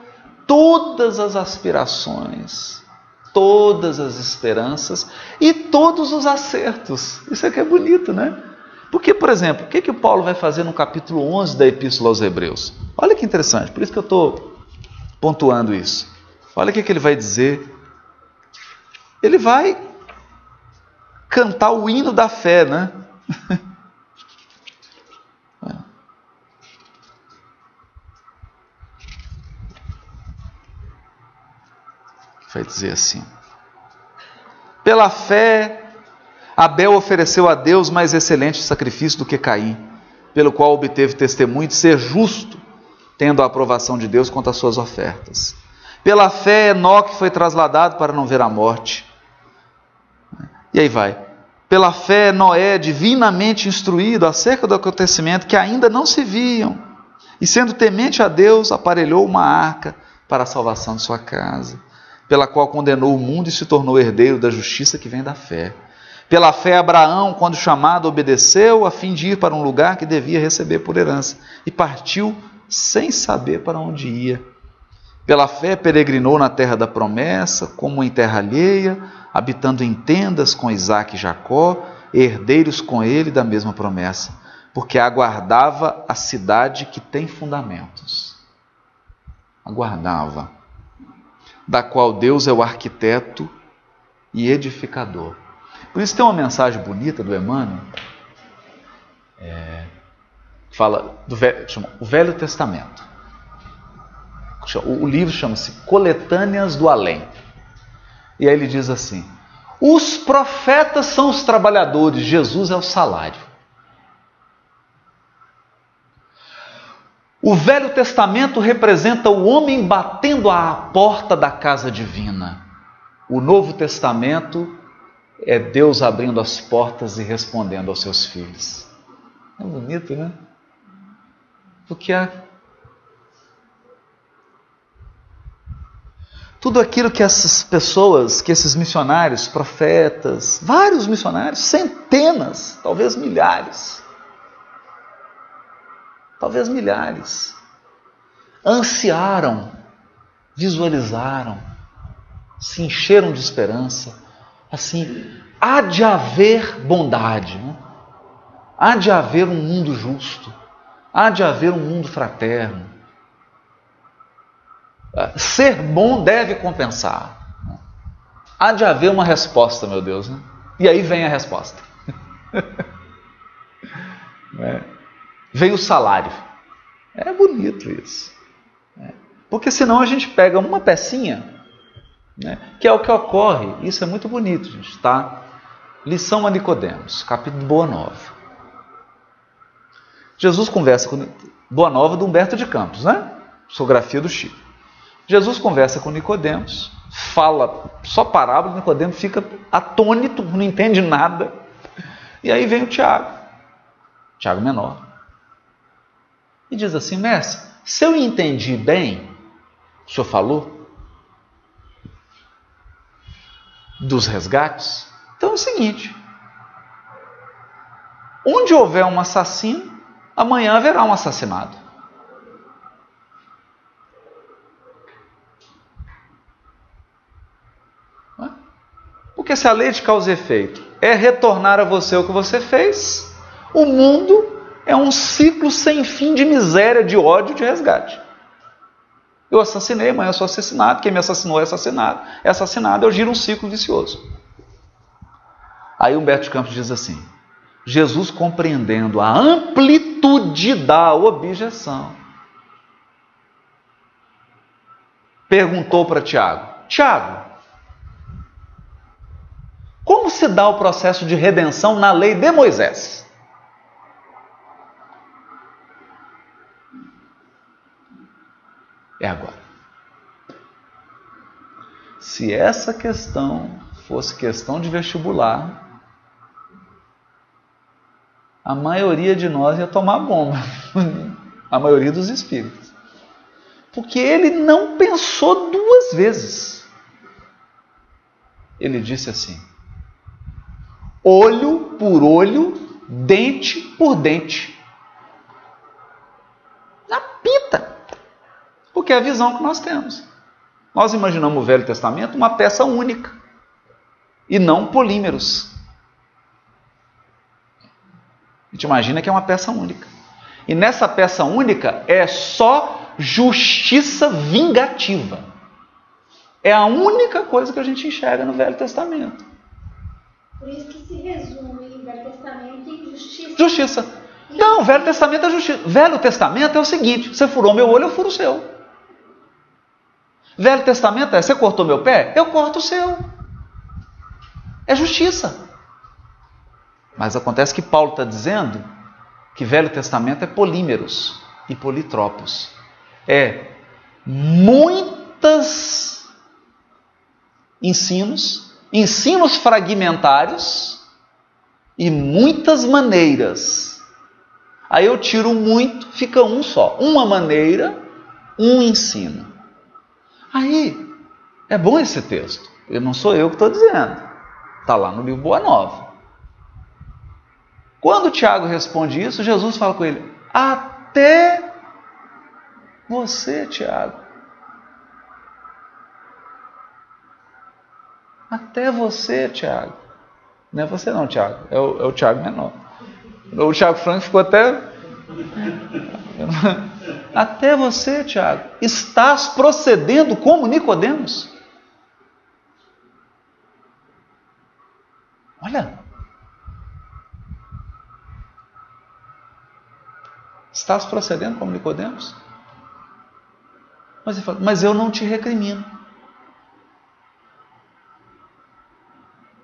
Speaker 1: todas as aspirações, todas as esperanças e todos os acertos. Isso é que é bonito, né? Porque, por exemplo, o que, que o Paulo vai fazer no capítulo 11 da Epístola aos Hebreus? Olha que interessante, por isso que eu estou pontuando isso. Olha o que, que ele vai dizer. Ele vai cantar o hino da fé, né? (laughs) vai dizer assim: Pela fé Abel ofereceu a Deus mais excelente sacrifício do que Caim, pelo qual obteve testemunho de ser justo, tendo a aprovação de Deus quanto às suas ofertas. Pela fé, Enoque foi trasladado para não ver a morte. E aí vai. Pela fé, Noé, divinamente instruído acerca do acontecimento que ainda não se viam, e sendo temente a Deus, aparelhou uma arca para a salvação de sua casa, pela qual condenou o mundo e se tornou herdeiro da justiça que vem da fé. Pela fé, Abraão, quando chamado, obedeceu a fim de ir para um lugar que devia receber por herança e partiu sem saber para onde ia. Pela fé, peregrinou na terra da promessa, como em terra alheia, habitando em tendas com Isaac e Jacó, herdeiros com ele da mesma promessa, porque aguardava a cidade que tem fundamentos. Aguardava, da qual Deus é o arquiteto e edificador. Por isso tem uma mensagem bonita do Emmanuel, é, fala do chama, o Velho Testamento. O, o livro chama-se Coletâneas do Além. E aí ele diz assim: os profetas são os trabalhadores, Jesus é o salário. O Velho Testamento representa o homem batendo à porta da casa divina. O Novo Testamento é Deus abrindo as portas e respondendo aos seus filhos. É bonito, né? Porque a... tudo aquilo que essas pessoas, que esses missionários, profetas, vários missionários, centenas, talvez milhares, talvez milhares, ansiaram, visualizaram, se encheram de esperança. Assim, há de haver bondade, né? há de haver um mundo justo, há de haver um mundo fraterno. Ah, ser bom deve compensar. Há de haver uma resposta, meu Deus. Né? E aí vem a resposta. (laughs) é veio o salário. É bonito isso. Né? Porque senão a gente pega uma pecinha, né? que é o que ocorre. Isso é muito bonito, gente, tá? Lição a Nicodemos, capítulo Boa Nova. Jesus conversa com Boa Nova do Humberto de Campos, né? Psicografia do Chico. Jesus conversa com Nicodemos, fala só parábola, Nicodemos fica atônito, não entende nada. E aí vem o Tiago, Tiago menor, e diz assim: Mestre, se eu entendi bem, o senhor falou dos resgates, então é o seguinte: onde houver um assassino, amanhã haverá um assassinado. Porque se a lei de causa e efeito é retornar a você o que você fez, o mundo é um ciclo sem fim de miséria, de ódio, de resgate. Eu assassinei, amanhã eu sou assassinado, quem me assassinou é assassinado, é assassinado, eu giro um ciclo vicioso. Aí Humberto Campos diz assim: Jesus compreendendo a amplitude da objeção, perguntou para Tiago: Tiago, como se dá o processo de redenção na lei de Moisés? É agora. Se essa questão fosse questão de vestibular, a maioria de nós ia tomar bomba. (laughs) a maioria dos espíritos. Porque ele não pensou duas vezes. Ele disse assim: olho por olho, dente por dente. Na pita. Porque é a visão que nós temos. Nós imaginamos o Velho Testamento uma peça única e não polímeros. A gente imagina que é uma peça única. E nessa peça única é só justiça vingativa. É a única coisa que a gente enxerga no Velho Testamento.
Speaker 3: Por isso que se resume em Velho Testamento em justiça.
Speaker 1: Justiça. Não, Velho Testamento é justiça. Velho Testamento é o seguinte: você furou meu olho, eu furo o seu. Velho Testamento é: você cortou meu pé? Eu corto o seu. É justiça. Mas acontece que Paulo está dizendo que Velho Testamento é polímeros e politropos. É muitas ensinos, ensinos fragmentários e muitas maneiras. Aí eu tiro muito, fica um só. Uma maneira, um ensino. Aí, é bom esse texto. Eu não sou eu que estou dizendo. Está lá no livro Boa Nova. Quando Tiago responde isso, Jesus fala com ele: Até você, Tiago. Até você, Tiago. Não é você não, Tiago. É o, é o Tiago menor. O Tiago Franco ficou até (laughs) até você, Tiago, estás procedendo como Nicodemos. Olha. Estás procedendo como Nicodemos? Mas ele fala, mas eu não te recrimino.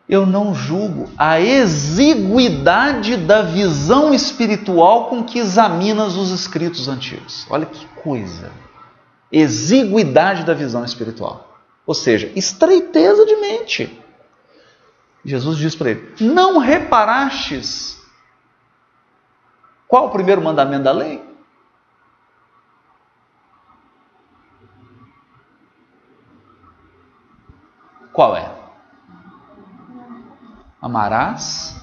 Speaker 1: Eu não julgo a exiguidade da visão espiritual com que examinas os escritos antigos. Olha que coisa! Exiguidade da visão espiritual. Ou seja, estreiteza de mente. Jesus diz para ele: Não reparastes qual o primeiro mandamento da lei? Qual é? Amarás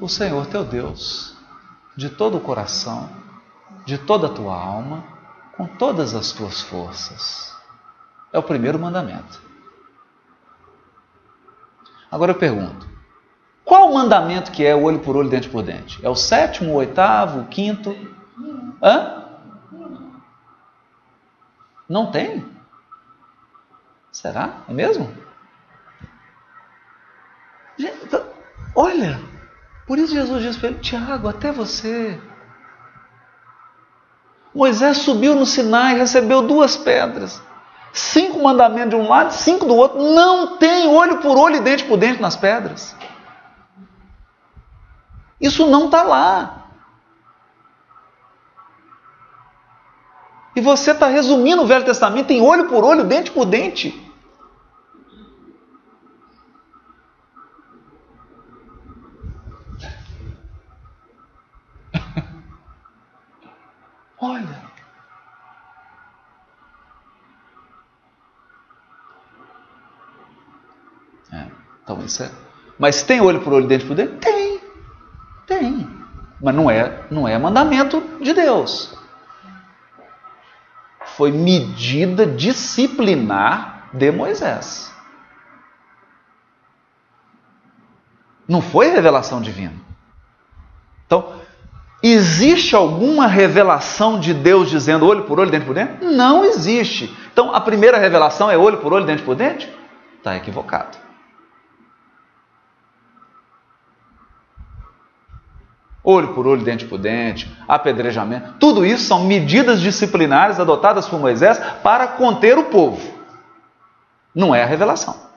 Speaker 1: o Senhor teu Deus de todo o coração, de toda a tua alma, com todas as tuas forças. É o primeiro mandamento. Agora eu pergunto: qual o mandamento que é olho por olho, dente por dente? É o sétimo, o oitavo, o quinto? Hã? Não tem? Será? É mesmo? Então, olha, por isso Jesus disse para ele: Tiago, até você. Moisés subiu no Sinai recebeu duas pedras. Cinco mandamentos de um lado, cinco do outro. Não tem olho por olho e dente por dente nas pedras. Isso não está lá. E você está resumindo o Velho Testamento em olho por olho, dente por dente. Olha. É, então isso é. Mas tem olho por olho, dente por dente? Tem. Tem. Mas não é, não é mandamento de Deus. Foi medida disciplinar de Moisés. Não foi revelação divina. Então, Existe alguma revelação de Deus dizendo olho por olho, dente por dente? Não existe. Então a primeira revelação é olho por olho, dente por dente? Está equivocado. Olho por olho, dente por dente, apedrejamento, tudo isso são medidas disciplinares adotadas por Moisés para conter o povo. Não é a revelação.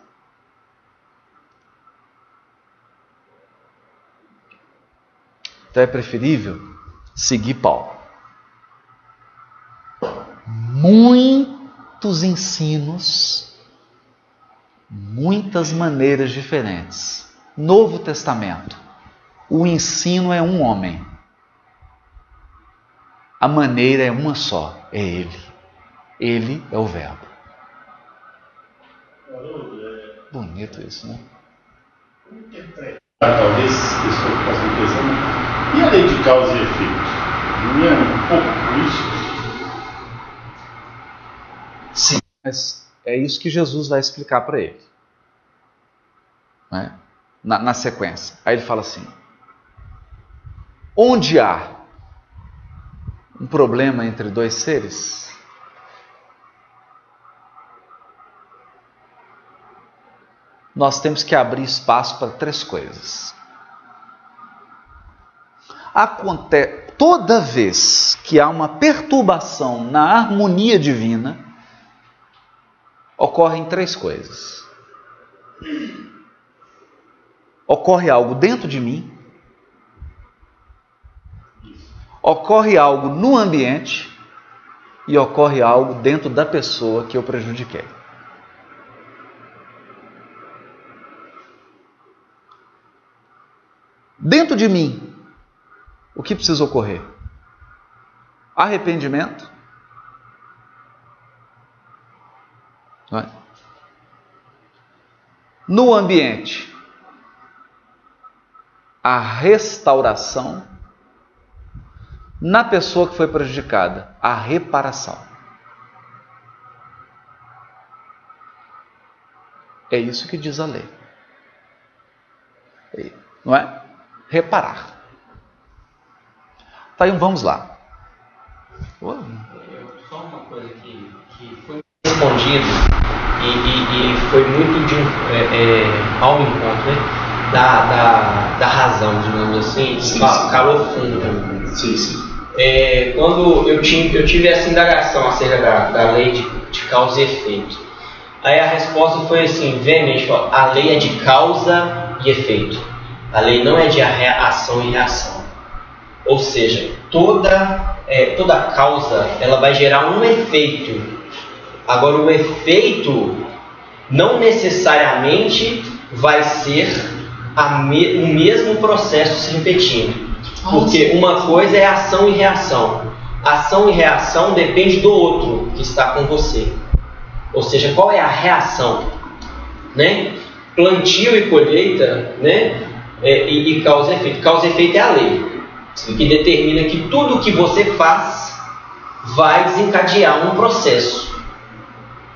Speaker 1: Então é preferível seguir Paulo. Muitos ensinos, muitas maneiras diferentes. Novo Testamento. O ensino é um homem. A maneira é uma só, é ele. Ele é o verbo. Bonito isso, né?
Speaker 4: Talvez pessoa possa pensando e a lei de causa e efeito? Não é um pouco isso?
Speaker 1: Sim, mas é isso que Jesus vai explicar para ele. Né? Na, na sequência. Aí ele fala assim: onde há um problema entre dois seres, nós temos que abrir espaço para três coisas acontece toda vez que há uma perturbação na harmonia divina, ocorrem três coisas. Ocorre algo dentro de mim, ocorre algo no ambiente e ocorre algo dentro da pessoa que eu prejudiquei. Dentro de mim o que precisa ocorrer? Arrependimento. É? No ambiente, a restauração. Na pessoa que foi prejudicada, a reparação. É isso que diz a lei. Não é? Reparar. Tá, então vamos lá.
Speaker 2: Só uma coisa que, que foi respondido e, e, e foi muito de, é, é, ao encontro né, da, da, da razão, digamos assim, sim, calor fundo.
Speaker 4: Sim, sim.
Speaker 2: É, quando eu, tinha, eu tive essa indagação acerca da, da lei de, de causa e efeito. Aí a resposta foi assim, veemente, a lei é de causa e efeito. A lei não é de ação e reação. Ou seja, toda, é, toda causa ela vai gerar um efeito. Agora o efeito não necessariamente vai ser me, o mesmo processo se repetindo. Porque uma coisa é ação e reação. Ação e reação depende do outro que está com você. Ou seja, qual é a reação? Né? Plantio e colheita, né? É, e, e causa e efeito. Causa e efeito é a lei, que determina que tudo que você faz vai desencadear um processo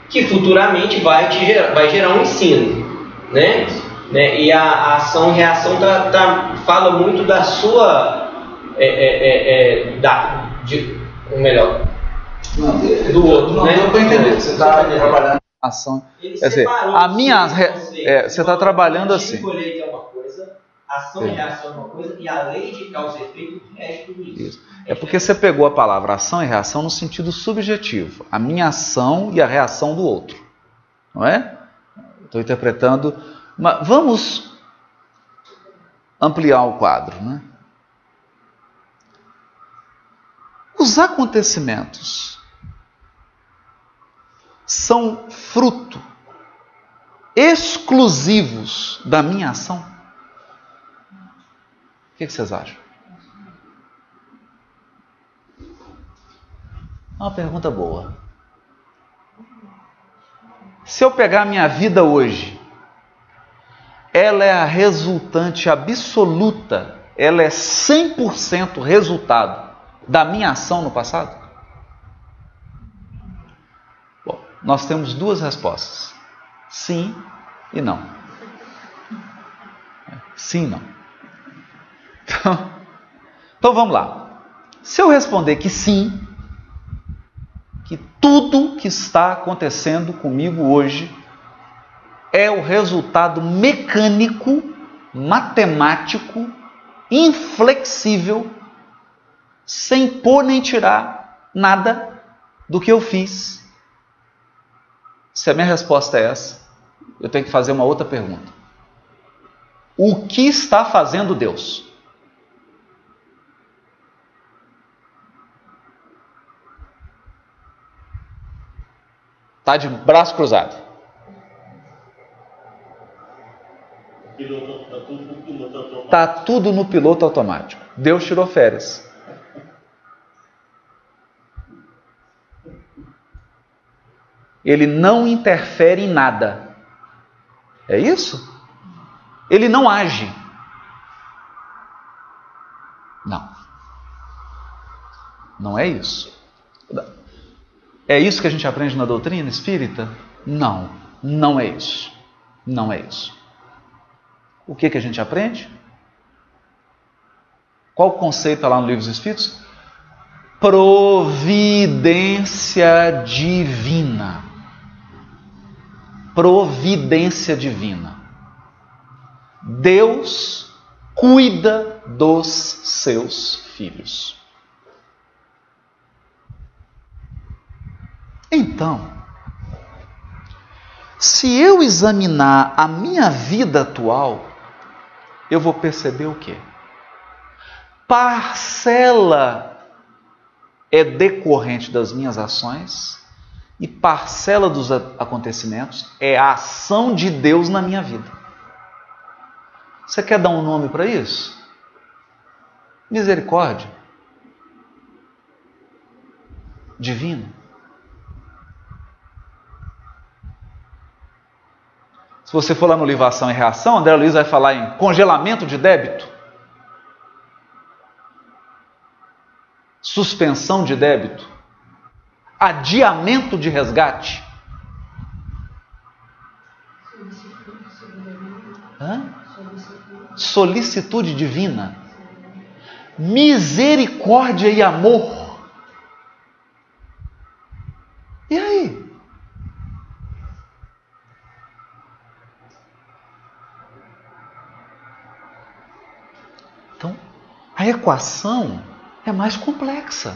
Speaker 2: que futuramente vai, te gerar, vai gerar um ensino, né? né? E a, a ação e reação tá, tá, fala muito da sua, é, é, é, é da, de, ou melhor,
Speaker 1: não, do outro, não, né? Não para entender. Você está trabalhando ação. Quer dizer, a minha, é, você está trabalhando assim.
Speaker 2: Colheita é ação e reação é uma coisa e a lei de causa e efeito rege tudo isso. isso.
Speaker 1: É porque você pegou a palavra ação e reação no sentido subjetivo. A minha ação e a reação do outro. Não é? Estou interpretando. Mas vamos ampliar o quadro. Né? Os acontecimentos são fruto exclusivos da minha ação? O que vocês acham? É uma pergunta boa. Se eu pegar minha vida hoje, ela é a resultante absoluta, ela é 100% resultado da minha ação no passado? Bom, nós temos duas respostas: sim e não. Sim e não. Então, então vamos lá. Se eu responder que sim, que tudo que está acontecendo comigo hoje é o resultado mecânico, matemático, inflexível, sem pôr nem tirar nada do que eu fiz. Se a minha resposta é essa, eu tenho que fazer uma outra pergunta. O que está fazendo Deus? Está de braço cruzado. Está tudo no piloto automático. Deus tirou férias. Ele não interfere em nada. É isso? Ele não age. Não. Não é isso. É isso que a gente aprende na doutrina espírita? Não, não é isso. Não é isso. O que, que a gente aprende? Qual o conceito lá no livro dos Espíritos? Providência divina. Providência divina. Deus cuida dos seus filhos. Então, se eu examinar a minha vida atual, eu vou perceber o quê? Parcela é decorrente das minhas ações e parcela dos acontecimentos é a ação de Deus na minha vida. Você quer dar um nome para isso? Misericórdia. Divino. Se você for lá no livro Ação e Reação, André Luiz vai falar em congelamento de débito, suspensão de débito, adiamento de resgate. Hã? Solicitude divina, misericórdia e amor. E aí? A equação é mais complexa.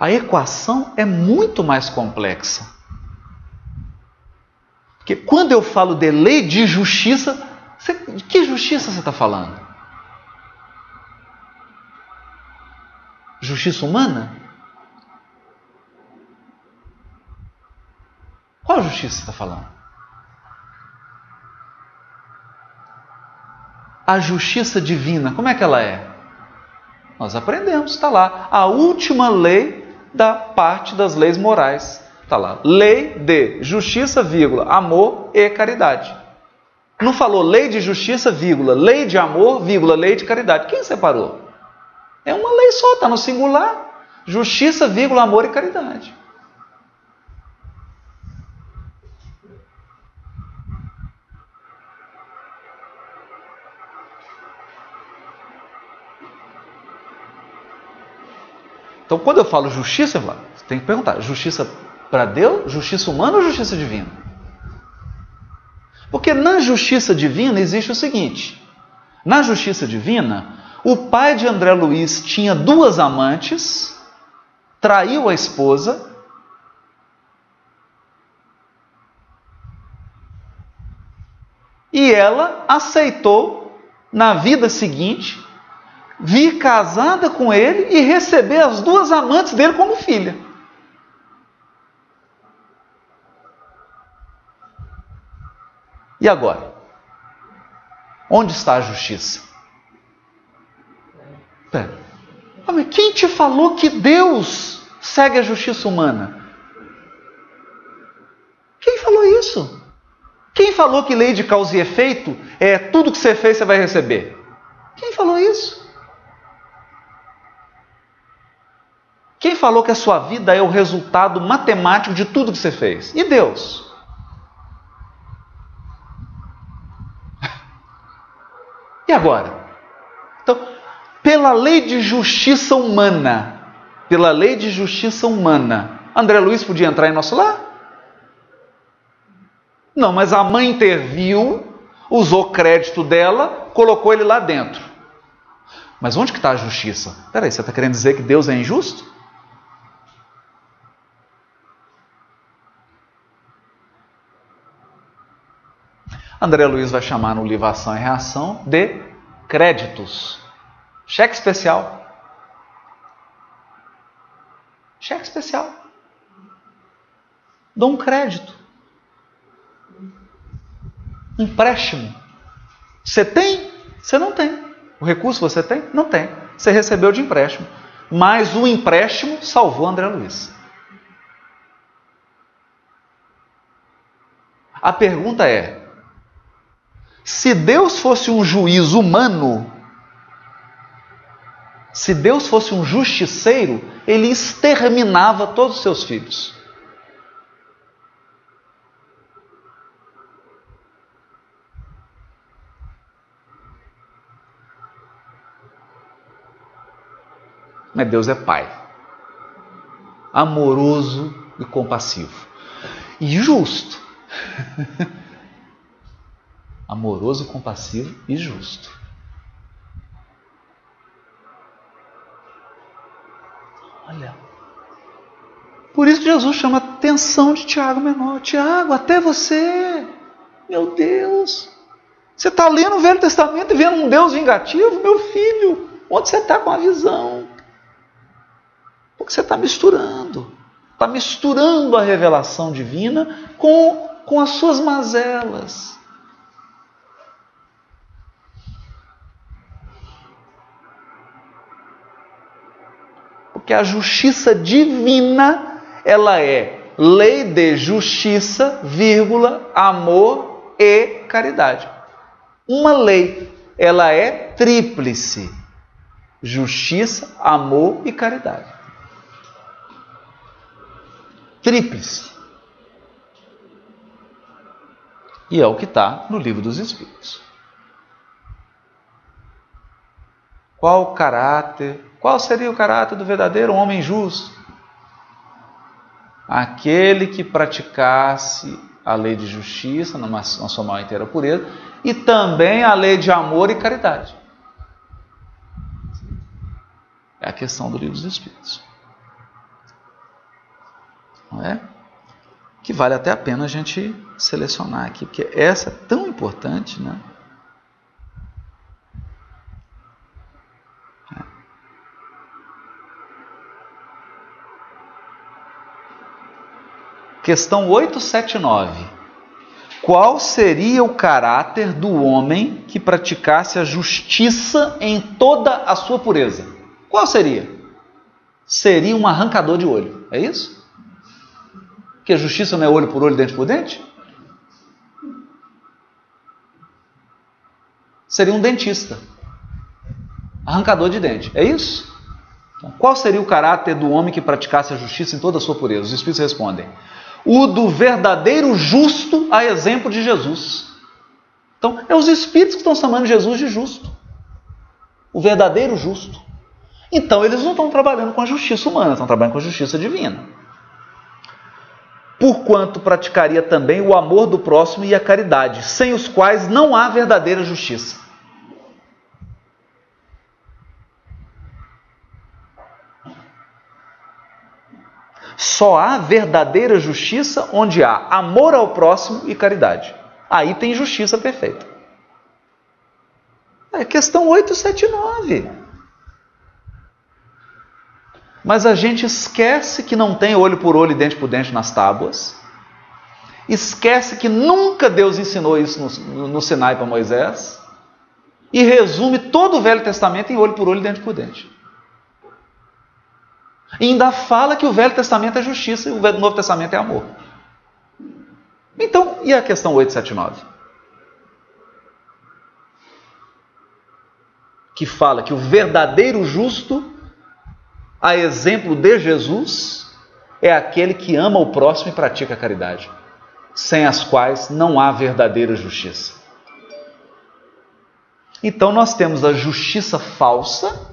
Speaker 1: A equação é muito mais complexa. Porque quando eu falo de lei de justiça, você, de que justiça você está falando? Justiça humana? Qual justiça você está falando? A justiça divina, como é que ela é? Nós aprendemos, está lá. A última lei da parte das leis morais. Está lá. Lei de justiça, vírgula, amor e caridade. Não falou lei de justiça, vírgula, lei de amor, vírgula, lei de caridade. Quem separou? É uma lei só, está no singular. Justiça, vírgula, amor e caridade. Então, quando eu falo justiça, você tem que perguntar: justiça para Deus, justiça humana ou justiça divina? Porque na justiça divina existe o seguinte: na justiça divina, o pai de André Luiz tinha duas amantes, traiu a esposa. E ela aceitou, na vida seguinte, vir casada com ele e receber as duas amantes dele como filha. E agora? Onde está a justiça? Pera. Quem te falou que Deus segue a justiça humana? Quem falou isso? Quem falou que lei de causa e efeito é tudo que você fez você vai receber? Quem falou isso? Quem falou que a sua vida é o resultado matemático de tudo que você fez? E Deus? (laughs) E agora? Então, pela lei de justiça humana, pela lei de justiça humana, André Luiz podia entrar em nosso lar? Não, mas a mãe interviu, usou crédito dela, colocou ele lá dentro. Mas onde que está a justiça? Peraí, você está querendo dizer que Deus é injusto? André Luiz vai chamar no livro Ação e Reação de créditos. Cheque especial. Cheque especial. Dou um crédito. Empréstimo. Você tem? Você não tem. O recurso você tem? Não tem. Você recebeu de empréstimo. Mas o empréstimo salvou André Luiz. A pergunta é: se Deus fosse um juiz humano, se Deus fosse um justiceiro, ele exterminava todos os seus filhos. Mas Deus é Pai, amoroso e compassivo, e justo. (laughs) amoroso, compassivo e justo. Olha. Por isso Jesus chama a atenção de Tiago menor. Tiago, até você, meu Deus. Você está lendo o Velho Testamento e vendo um Deus vingativo? Meu filho, onde você está com a visão? Porque você está misturando. Está misturando a revelação divina com, com as suas mazelas. Porque a justiça divina, ela é lei de justiça, vírgula, amor e caridade. Uma lei, ela é tríplice: justiça, amor e caridade. Tríplice. E é o que está no livro dos Espíritos. Qual o caráter qual seria o caráter do verdadeiro homem justo? Aquele que praticasse a lei de justiça na sua maior inteira pureza e também a lei de amor e caridade. É a questão do livro dos Espíritos. Não é? que vale até a pena a gente selecionar aqui, porque essa é tão importante, né? Questão 879. Qual seria o caráter do homem que praticasse a justiça em toda a sua pureza? Qual seria? Seria um arrancador de olho, é isso? Que a justiça não é olho por olho, dente por dente? Seria um dentista, arrancador de dente, é isso? Então, qual seria o caráter do homem que praticasse a justiça em toda a sua pureza? Os Espíritos respondem: o do verdadeiro justo a exemplo de Jesus. Então, é os espíritos que estão chamando Jesus de justo. O verdadeiro justo. Então, eles não estão trabalhando com a justiça humana, estão trabalhando com a justiça divina. Porquanto praticaria também o amor do próximo e a caridade, sem os quais não há verdadeira justiça. Só há verdadeira justiça onde há amor ao próximo e caridade. Aí tem justiça perfeita. É questão 879. Mas a gente esquece que não tem olho por olho e dente por dente nas tábuas. Esquece que nunca Deus ensinou isso no, no Sinai para Moisés. E resume todo o Velho Testamento em olho por olho e dente por dente. E ainda fala que o Velho Testamento é justiça e o Novo Testamento é amor. Então, e a questão 879? Que fala que o verdadeiro justo, a exemplo de Jesus, é aquele que ama o próximo e pratica a caridade, sem as quais não há verdadeira justiça. Então, nós temos a justiça falsa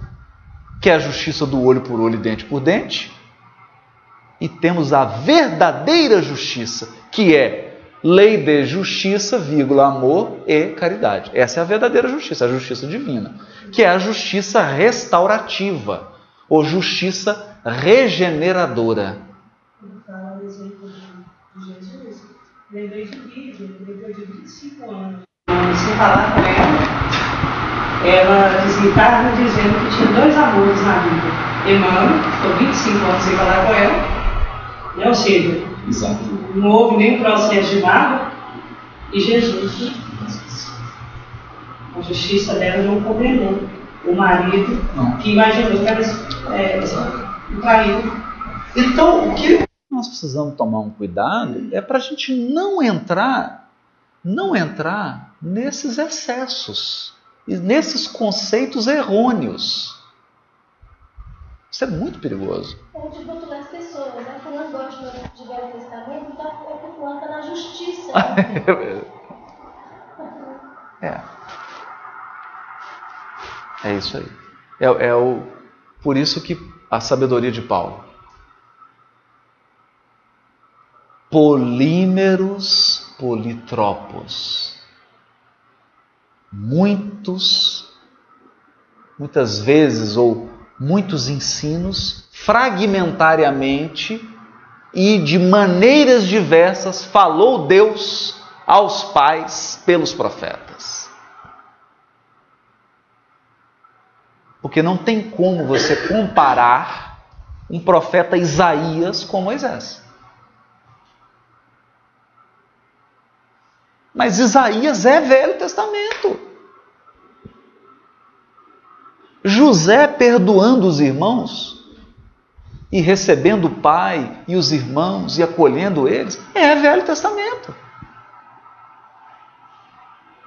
Speaker 1: que é a justiça do olho por olho e dente por dente, e temos a verdadeira justiça, que é lei de justiça, vírgula, amor e caridade. Essa é a verdadeira justiça, a justiça divina, que é a justiça restaurativa, ou justiça regeneradora.
Speaker 5: Lembrei de vídeo, depois de 25 anos, sem falar com ela, ela desencarna dizendo que tinha dois amores na vida. Emmanuel, estou 25 anos sem falar com ela, né? ou seja, Exato. não houve nenhum processo de nada, e Jesus, a justiça dela não condenou o marido não. que imaginou que era é, traído.
Speaker 1: Então, o que nós precisamos tomar um cuidado é para a gente não entrar, não entrar nesses excessos nesses conceitos errôneos. Isso é muito perigoso.
Speaker 3: Ou de rotular as pessoas, né? Fulano gosta de Velho Testamento, então o fulano está na justiça. (laughs)
Speaker 1: é. É isso aí. É, é o, por isso que a sabedoria de Paulo. Polímeros politropos muitos, muitas vezes ou muitos ensinos fragmentariamente e de maneiras diversas falou Deus aos pais pelos profetas. Porque não tem como você comparar um profeta Isaías com Moisés. Mas Isaías é Velho Testamento. José perdoando os irmãos e recebendo o pai e os irmãos e acolhendo eles é Velho Testamento.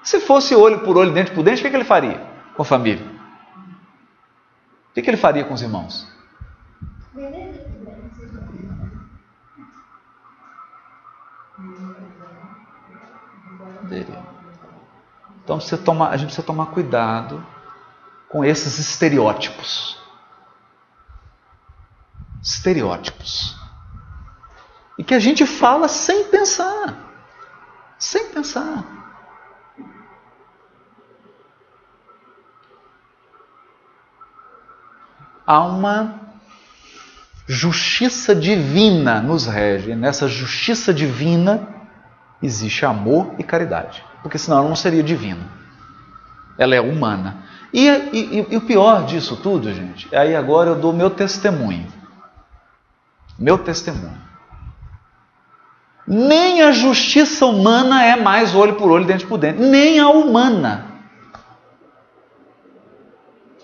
Speaker 1: Se fosse olho por olho, dente por dente, o que, que ele faria com a família? O que, que ele faria com os irmãos? Então a gente precisa tomar cuidado com esses estereótipos. Estereótipos. E que a gente fala sem pensar. Sem pensar. Há uma justiça divina nos rege. Nessa justiça divina existe amor e caridade, porque senão ela não seria divina. Ela é humana. E, e, e, o pior disso tudo, gente, aí agora eu dou meu testemunho. Meu testemunho. Nem a justiça humana é mais olho por olho, dente por dente. Nem a humana.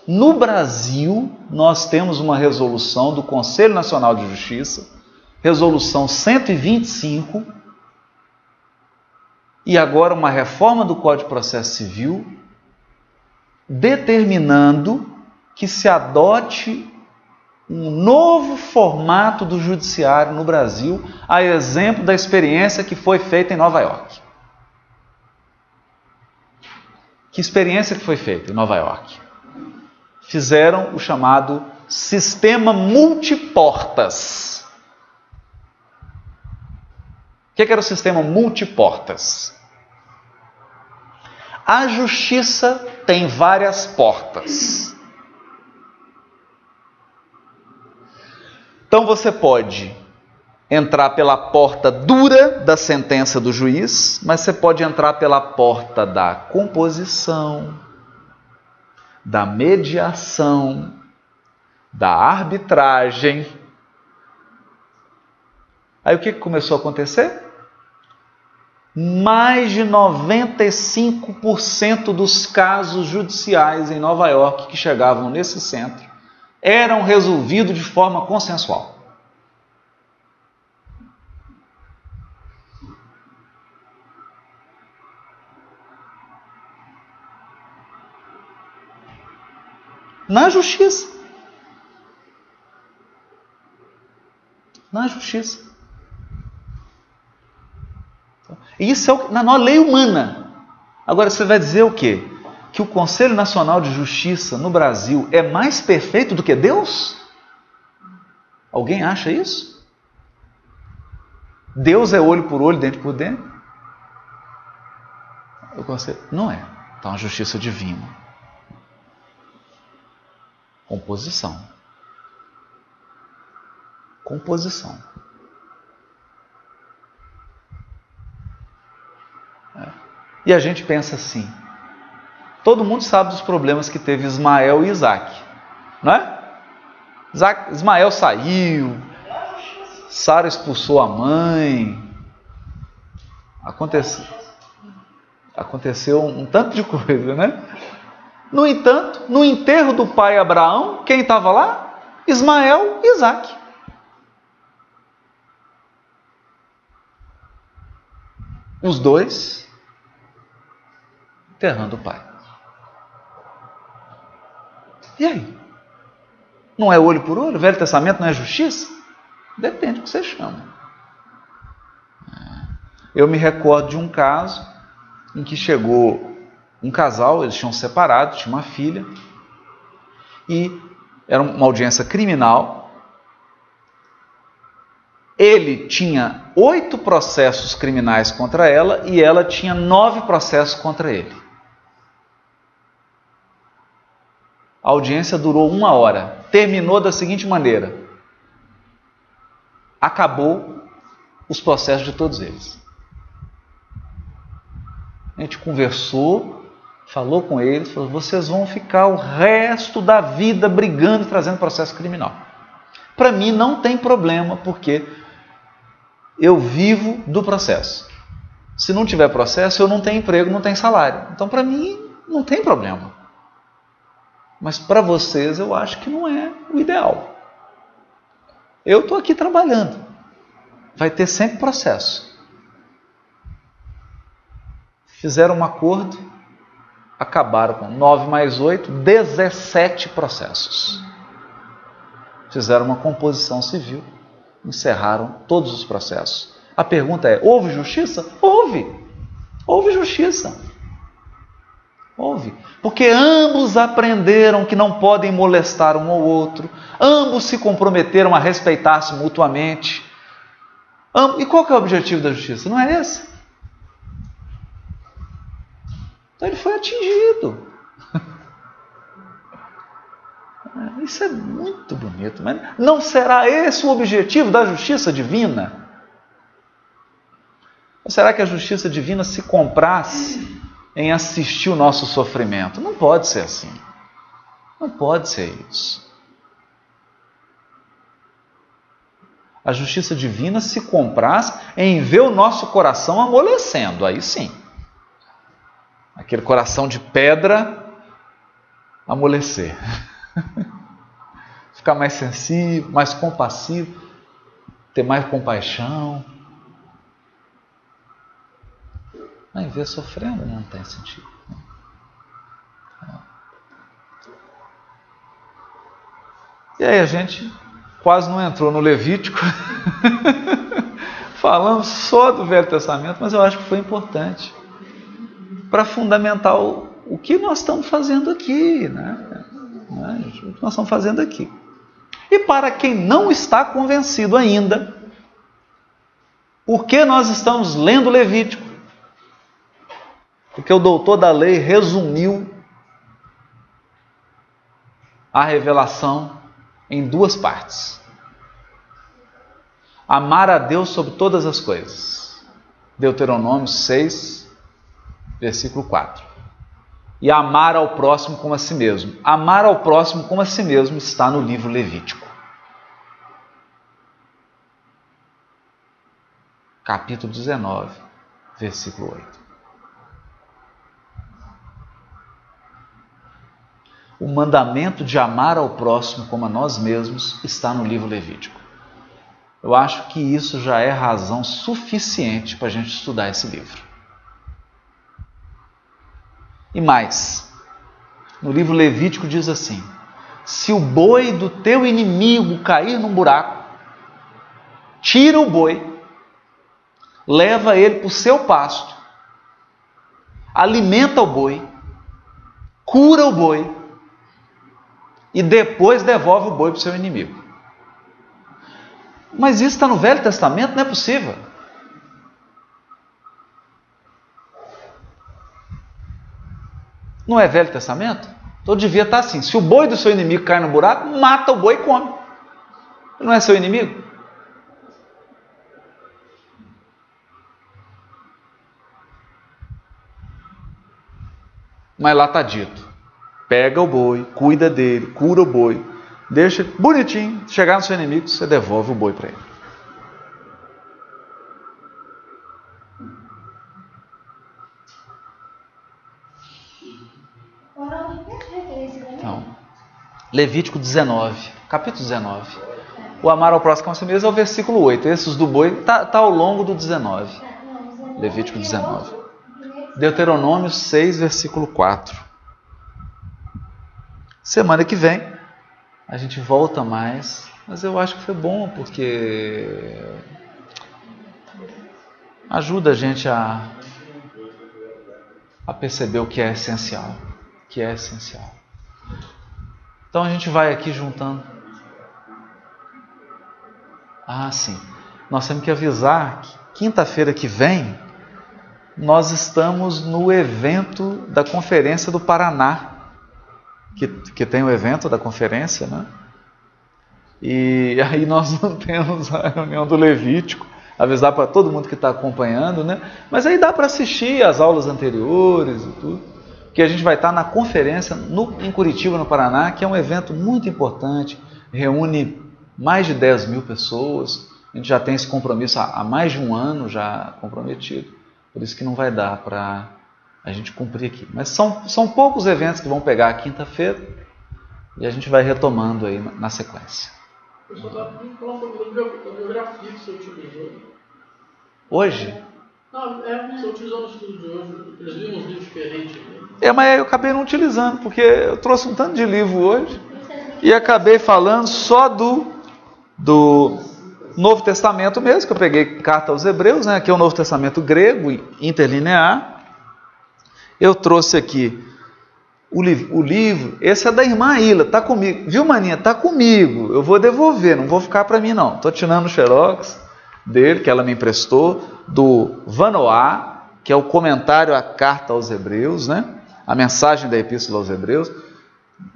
Speaker 1: No Brasil, nós temos uma resolução do Conselho Nacional de Justiça, resolução 125, e agora uma reforma do Código de Processo Civil, determinando que se adote um novo formato do judiciário no Brasil, a exemplo da experiência que foi feita em Nova York. Que experiência que foi feita em Nova York? Fizeram o chamado sistema multiportas. O que era o sistema multiportas? A justiça tem várias portas. Então você pode entrar pela porta dura da sentença do juiz, mas você pode entrar pela porta da composição, da mediação, da arbitragem. Aí o que começou a acontecer? Mais de 95% dos casos judiciais em Nova York que chegavam nesse centro eram resolvidos de forma consensual. Na justiça. Na justiça. Isso é na lei humana. Agora você vai dizer o quê? que o Conselho Nacional de Justiça no Brasil é mais perfeito do que Deus? Alguém acha isso? Deus é olho por olho, dente por dente? O conselho, não é. Então a justiça divina. Composição. Composição. E a gente pensa assim: Todo mundo sabe dos problemas que teve Ismael e Isaac, não é? Ismael saiu, Sara expulsou a mãe, aconteceu, aconteceu um tanto de coisa, né? No entanto, no enterro do pai Abraão, quem estava lá? Ismael e Isaac. Os dois enterrando o pai. E aí? Não é olho por olho? O Velho Testamento não é justiça? Depende do que você chama. Eu me recordo de um caso em que chegou um casal, eles tinham separado, tinha uma filha, e era uma audiência criminal. Ele tinha oito processos criminais contra ela e ela tinha nove processos contra ele. A audiência durou uma hora. Terminou da seguinte maneira: acabou os processos de todos eles. A gente conversou, falou com eles, falou: vocês vão ficar o resto da vida brigando e trazendo processo criminal. Para mim não tem problema, porque eu vivo do processo. Se não tiver processo, eu não tenho emprego, não tenho salário. Então, para mim, não tem problema. Mas para vocês eu acho que não é o ideal. Eu estou aqui trabalhando. Vai ter sempre processo. Fizeram um acordo, acabaram com 9 mais 8, 17 processos. Fizeram uma composição civil, encerraram todos os processos. A pergunta é: houve justiça? Houve. Houve justiça. Houve. Porque ambos aprenderam que não podem molestar um ao outro, ambos se comprometeram a respeitar-se mutuamente. E qual é o objetivo da justiça? Não é esse? Então ele foi atingido. Isso é muito bonito, mas não será esse o objetivo da justiça divina? Ou será que a justiça divina se comprasse em assistir o nosso sofrimento? Não pode ser assim. Não pode ser isso. A justiça divina se compraz em ver o nosso coração amolecendo, aí sim. Aquele coração de pedra amolecer. (laughs) (laughs) Ficar mais sensível, mais compassivo, ter mais compaixão. Mas ver sofrendo não tem sentido. E aí a gente quase não entrou no Levítico. (laughs) Falamos só do Velho Testamento, mas eu acho que foi importante para fundamentar o, o que nós estamos fazendo aqui, né? Né? O que nós estamos fazendo aqui. E para quem não está convencido ainda, por que nós estamos lendo Levítico? Porque o doutor da lei resumiu a revelação em duas partes. Amar a Deus sobre todas as coisas. Deuteronômio 6, versículo 4. E amar ao próximo como a si mesmo. Amar ao próximo como a si mesmo está no livro Levítico. Capítulo 19, versículo 8. O mandamento de amar ao próximo como a nós mesmos está no livro Levítico. Eu acho que isso já é razão suficiente para a gente estudar esse livro. E mais, no livro Levítico diz assim: se o boi do teu inimigo cair num buraco, tira o boi, leva ele para o seu pasto, alimenta o boi, cura o boi e depois devolve o boi para o seu inimigo. Mas isso está no Velho Testamento? Não é possível. Não é Velho Testamento? Então devia estar assim: se o boi do seu inimigo cai no buraco, mata o boi e come. Não é seu inimigo? Mas lá está dito: pega o boi, cuida dele, cura o boi, deixa bonitinho, chegar no seu inimigo, você devolve o boi para ele. Então, Levítico 19, capítulo 19. O amar ao próximo como mesmo é o versículo 8. Esses do boi está tá ao longo do 19. Levítico 19. Deuteronômio 6, versículo 4. Semana que vem a gente volta mais, mas eu acho que foi bom porque ajuda a gente a, a perceber o que é essencial, que é essencial. Então a gente vai aqui juntando. Ah, sim. Nós temos que avisar que quinta-feira que vem nós estamos no evento da Conferência do Paraná que, que tem o evento da conferência, né? E (laughs) aí nós não temos a reunião do Levítico, avisar para todo mundo que está acompanhando, né? Mas aí dá para assistir as aulas anteriores e tudo, que a gente vai estar tá na conferência no, em Curitiba, no Paraná, que é um evento muito importante, reúne mais de 10 mil pessoas. A gente já tem esse compromisso há, há mais de um ano já comprometido, por isso que não vai dar para a gente cumprir aqui. Mas são, são poucos eventos que vão pegar a quinta-feira e a gente vai retomando aí na, na sequência. Hoje?
Speaker 4: Não, é, você utilizou no estudo de hoje, eles viram uns livros diferentes. Né?
Speaker 1: É, mas eu acabei não utilizando, porque eu trouxe um tanto de livro hoje e acabei falando só do, do Novo Testamento mesmo, que eu peguei carta aos Hebreus, né? aqui é o Novo Testamento grego, interlinear, eu trouxe aqui o, li o livro, esse é da irmã Ilha, tá comigo. Viu, maninha? Tá comigo. Eu vou devolver, não vou ficar para mim não. Tô tirando o xerox dele que ela me emprestou do Vanoá, que é o comentário à carta aos Hebreus, né? A mensagem da epístola aos Hebreus.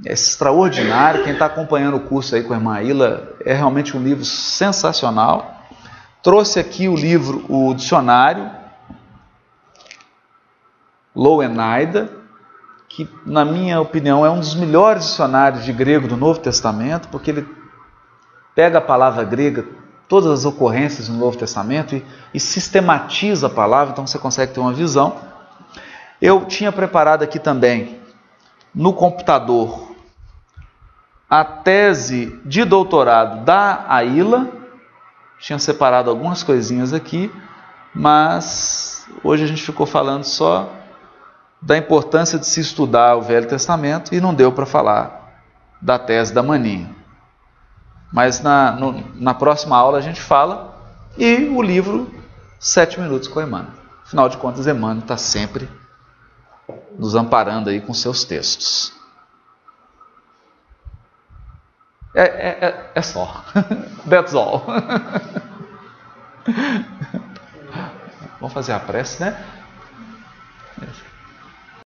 Speaker 1: é extraordinário. Quem está acompanhando o curso aí com a irmã Ilha, é realmente um livro sensacional. Trouxe aqui o livro, o dicionário, Loenaida, que, na minha opinião, é um dos melhores dicionários de grego do Novo Testamento, porque ele pega a palavra grega, todas as ocorrências no Novo Testamento e, e sistematiza a palavra, então você consegue ter uma visão. Eu tinha preparado aqui também, no computador, a tese de doutorado da Aila. Tinha separado algumas coisinhas aqui, mas hoje a gente ficou falando só da importância de se estudar o Velho Testamento e não deu para falar da tese da Maninha. Mas na, no, na próxima aula a gente fala e o livro Sete Minutos com Emmanuel. Afinal de contas, Emmanuel está sempre nos amparando aí com seus textos. É, é, é, é só. (laughs) That's all. (laughs) Vamos fazer a prece, né?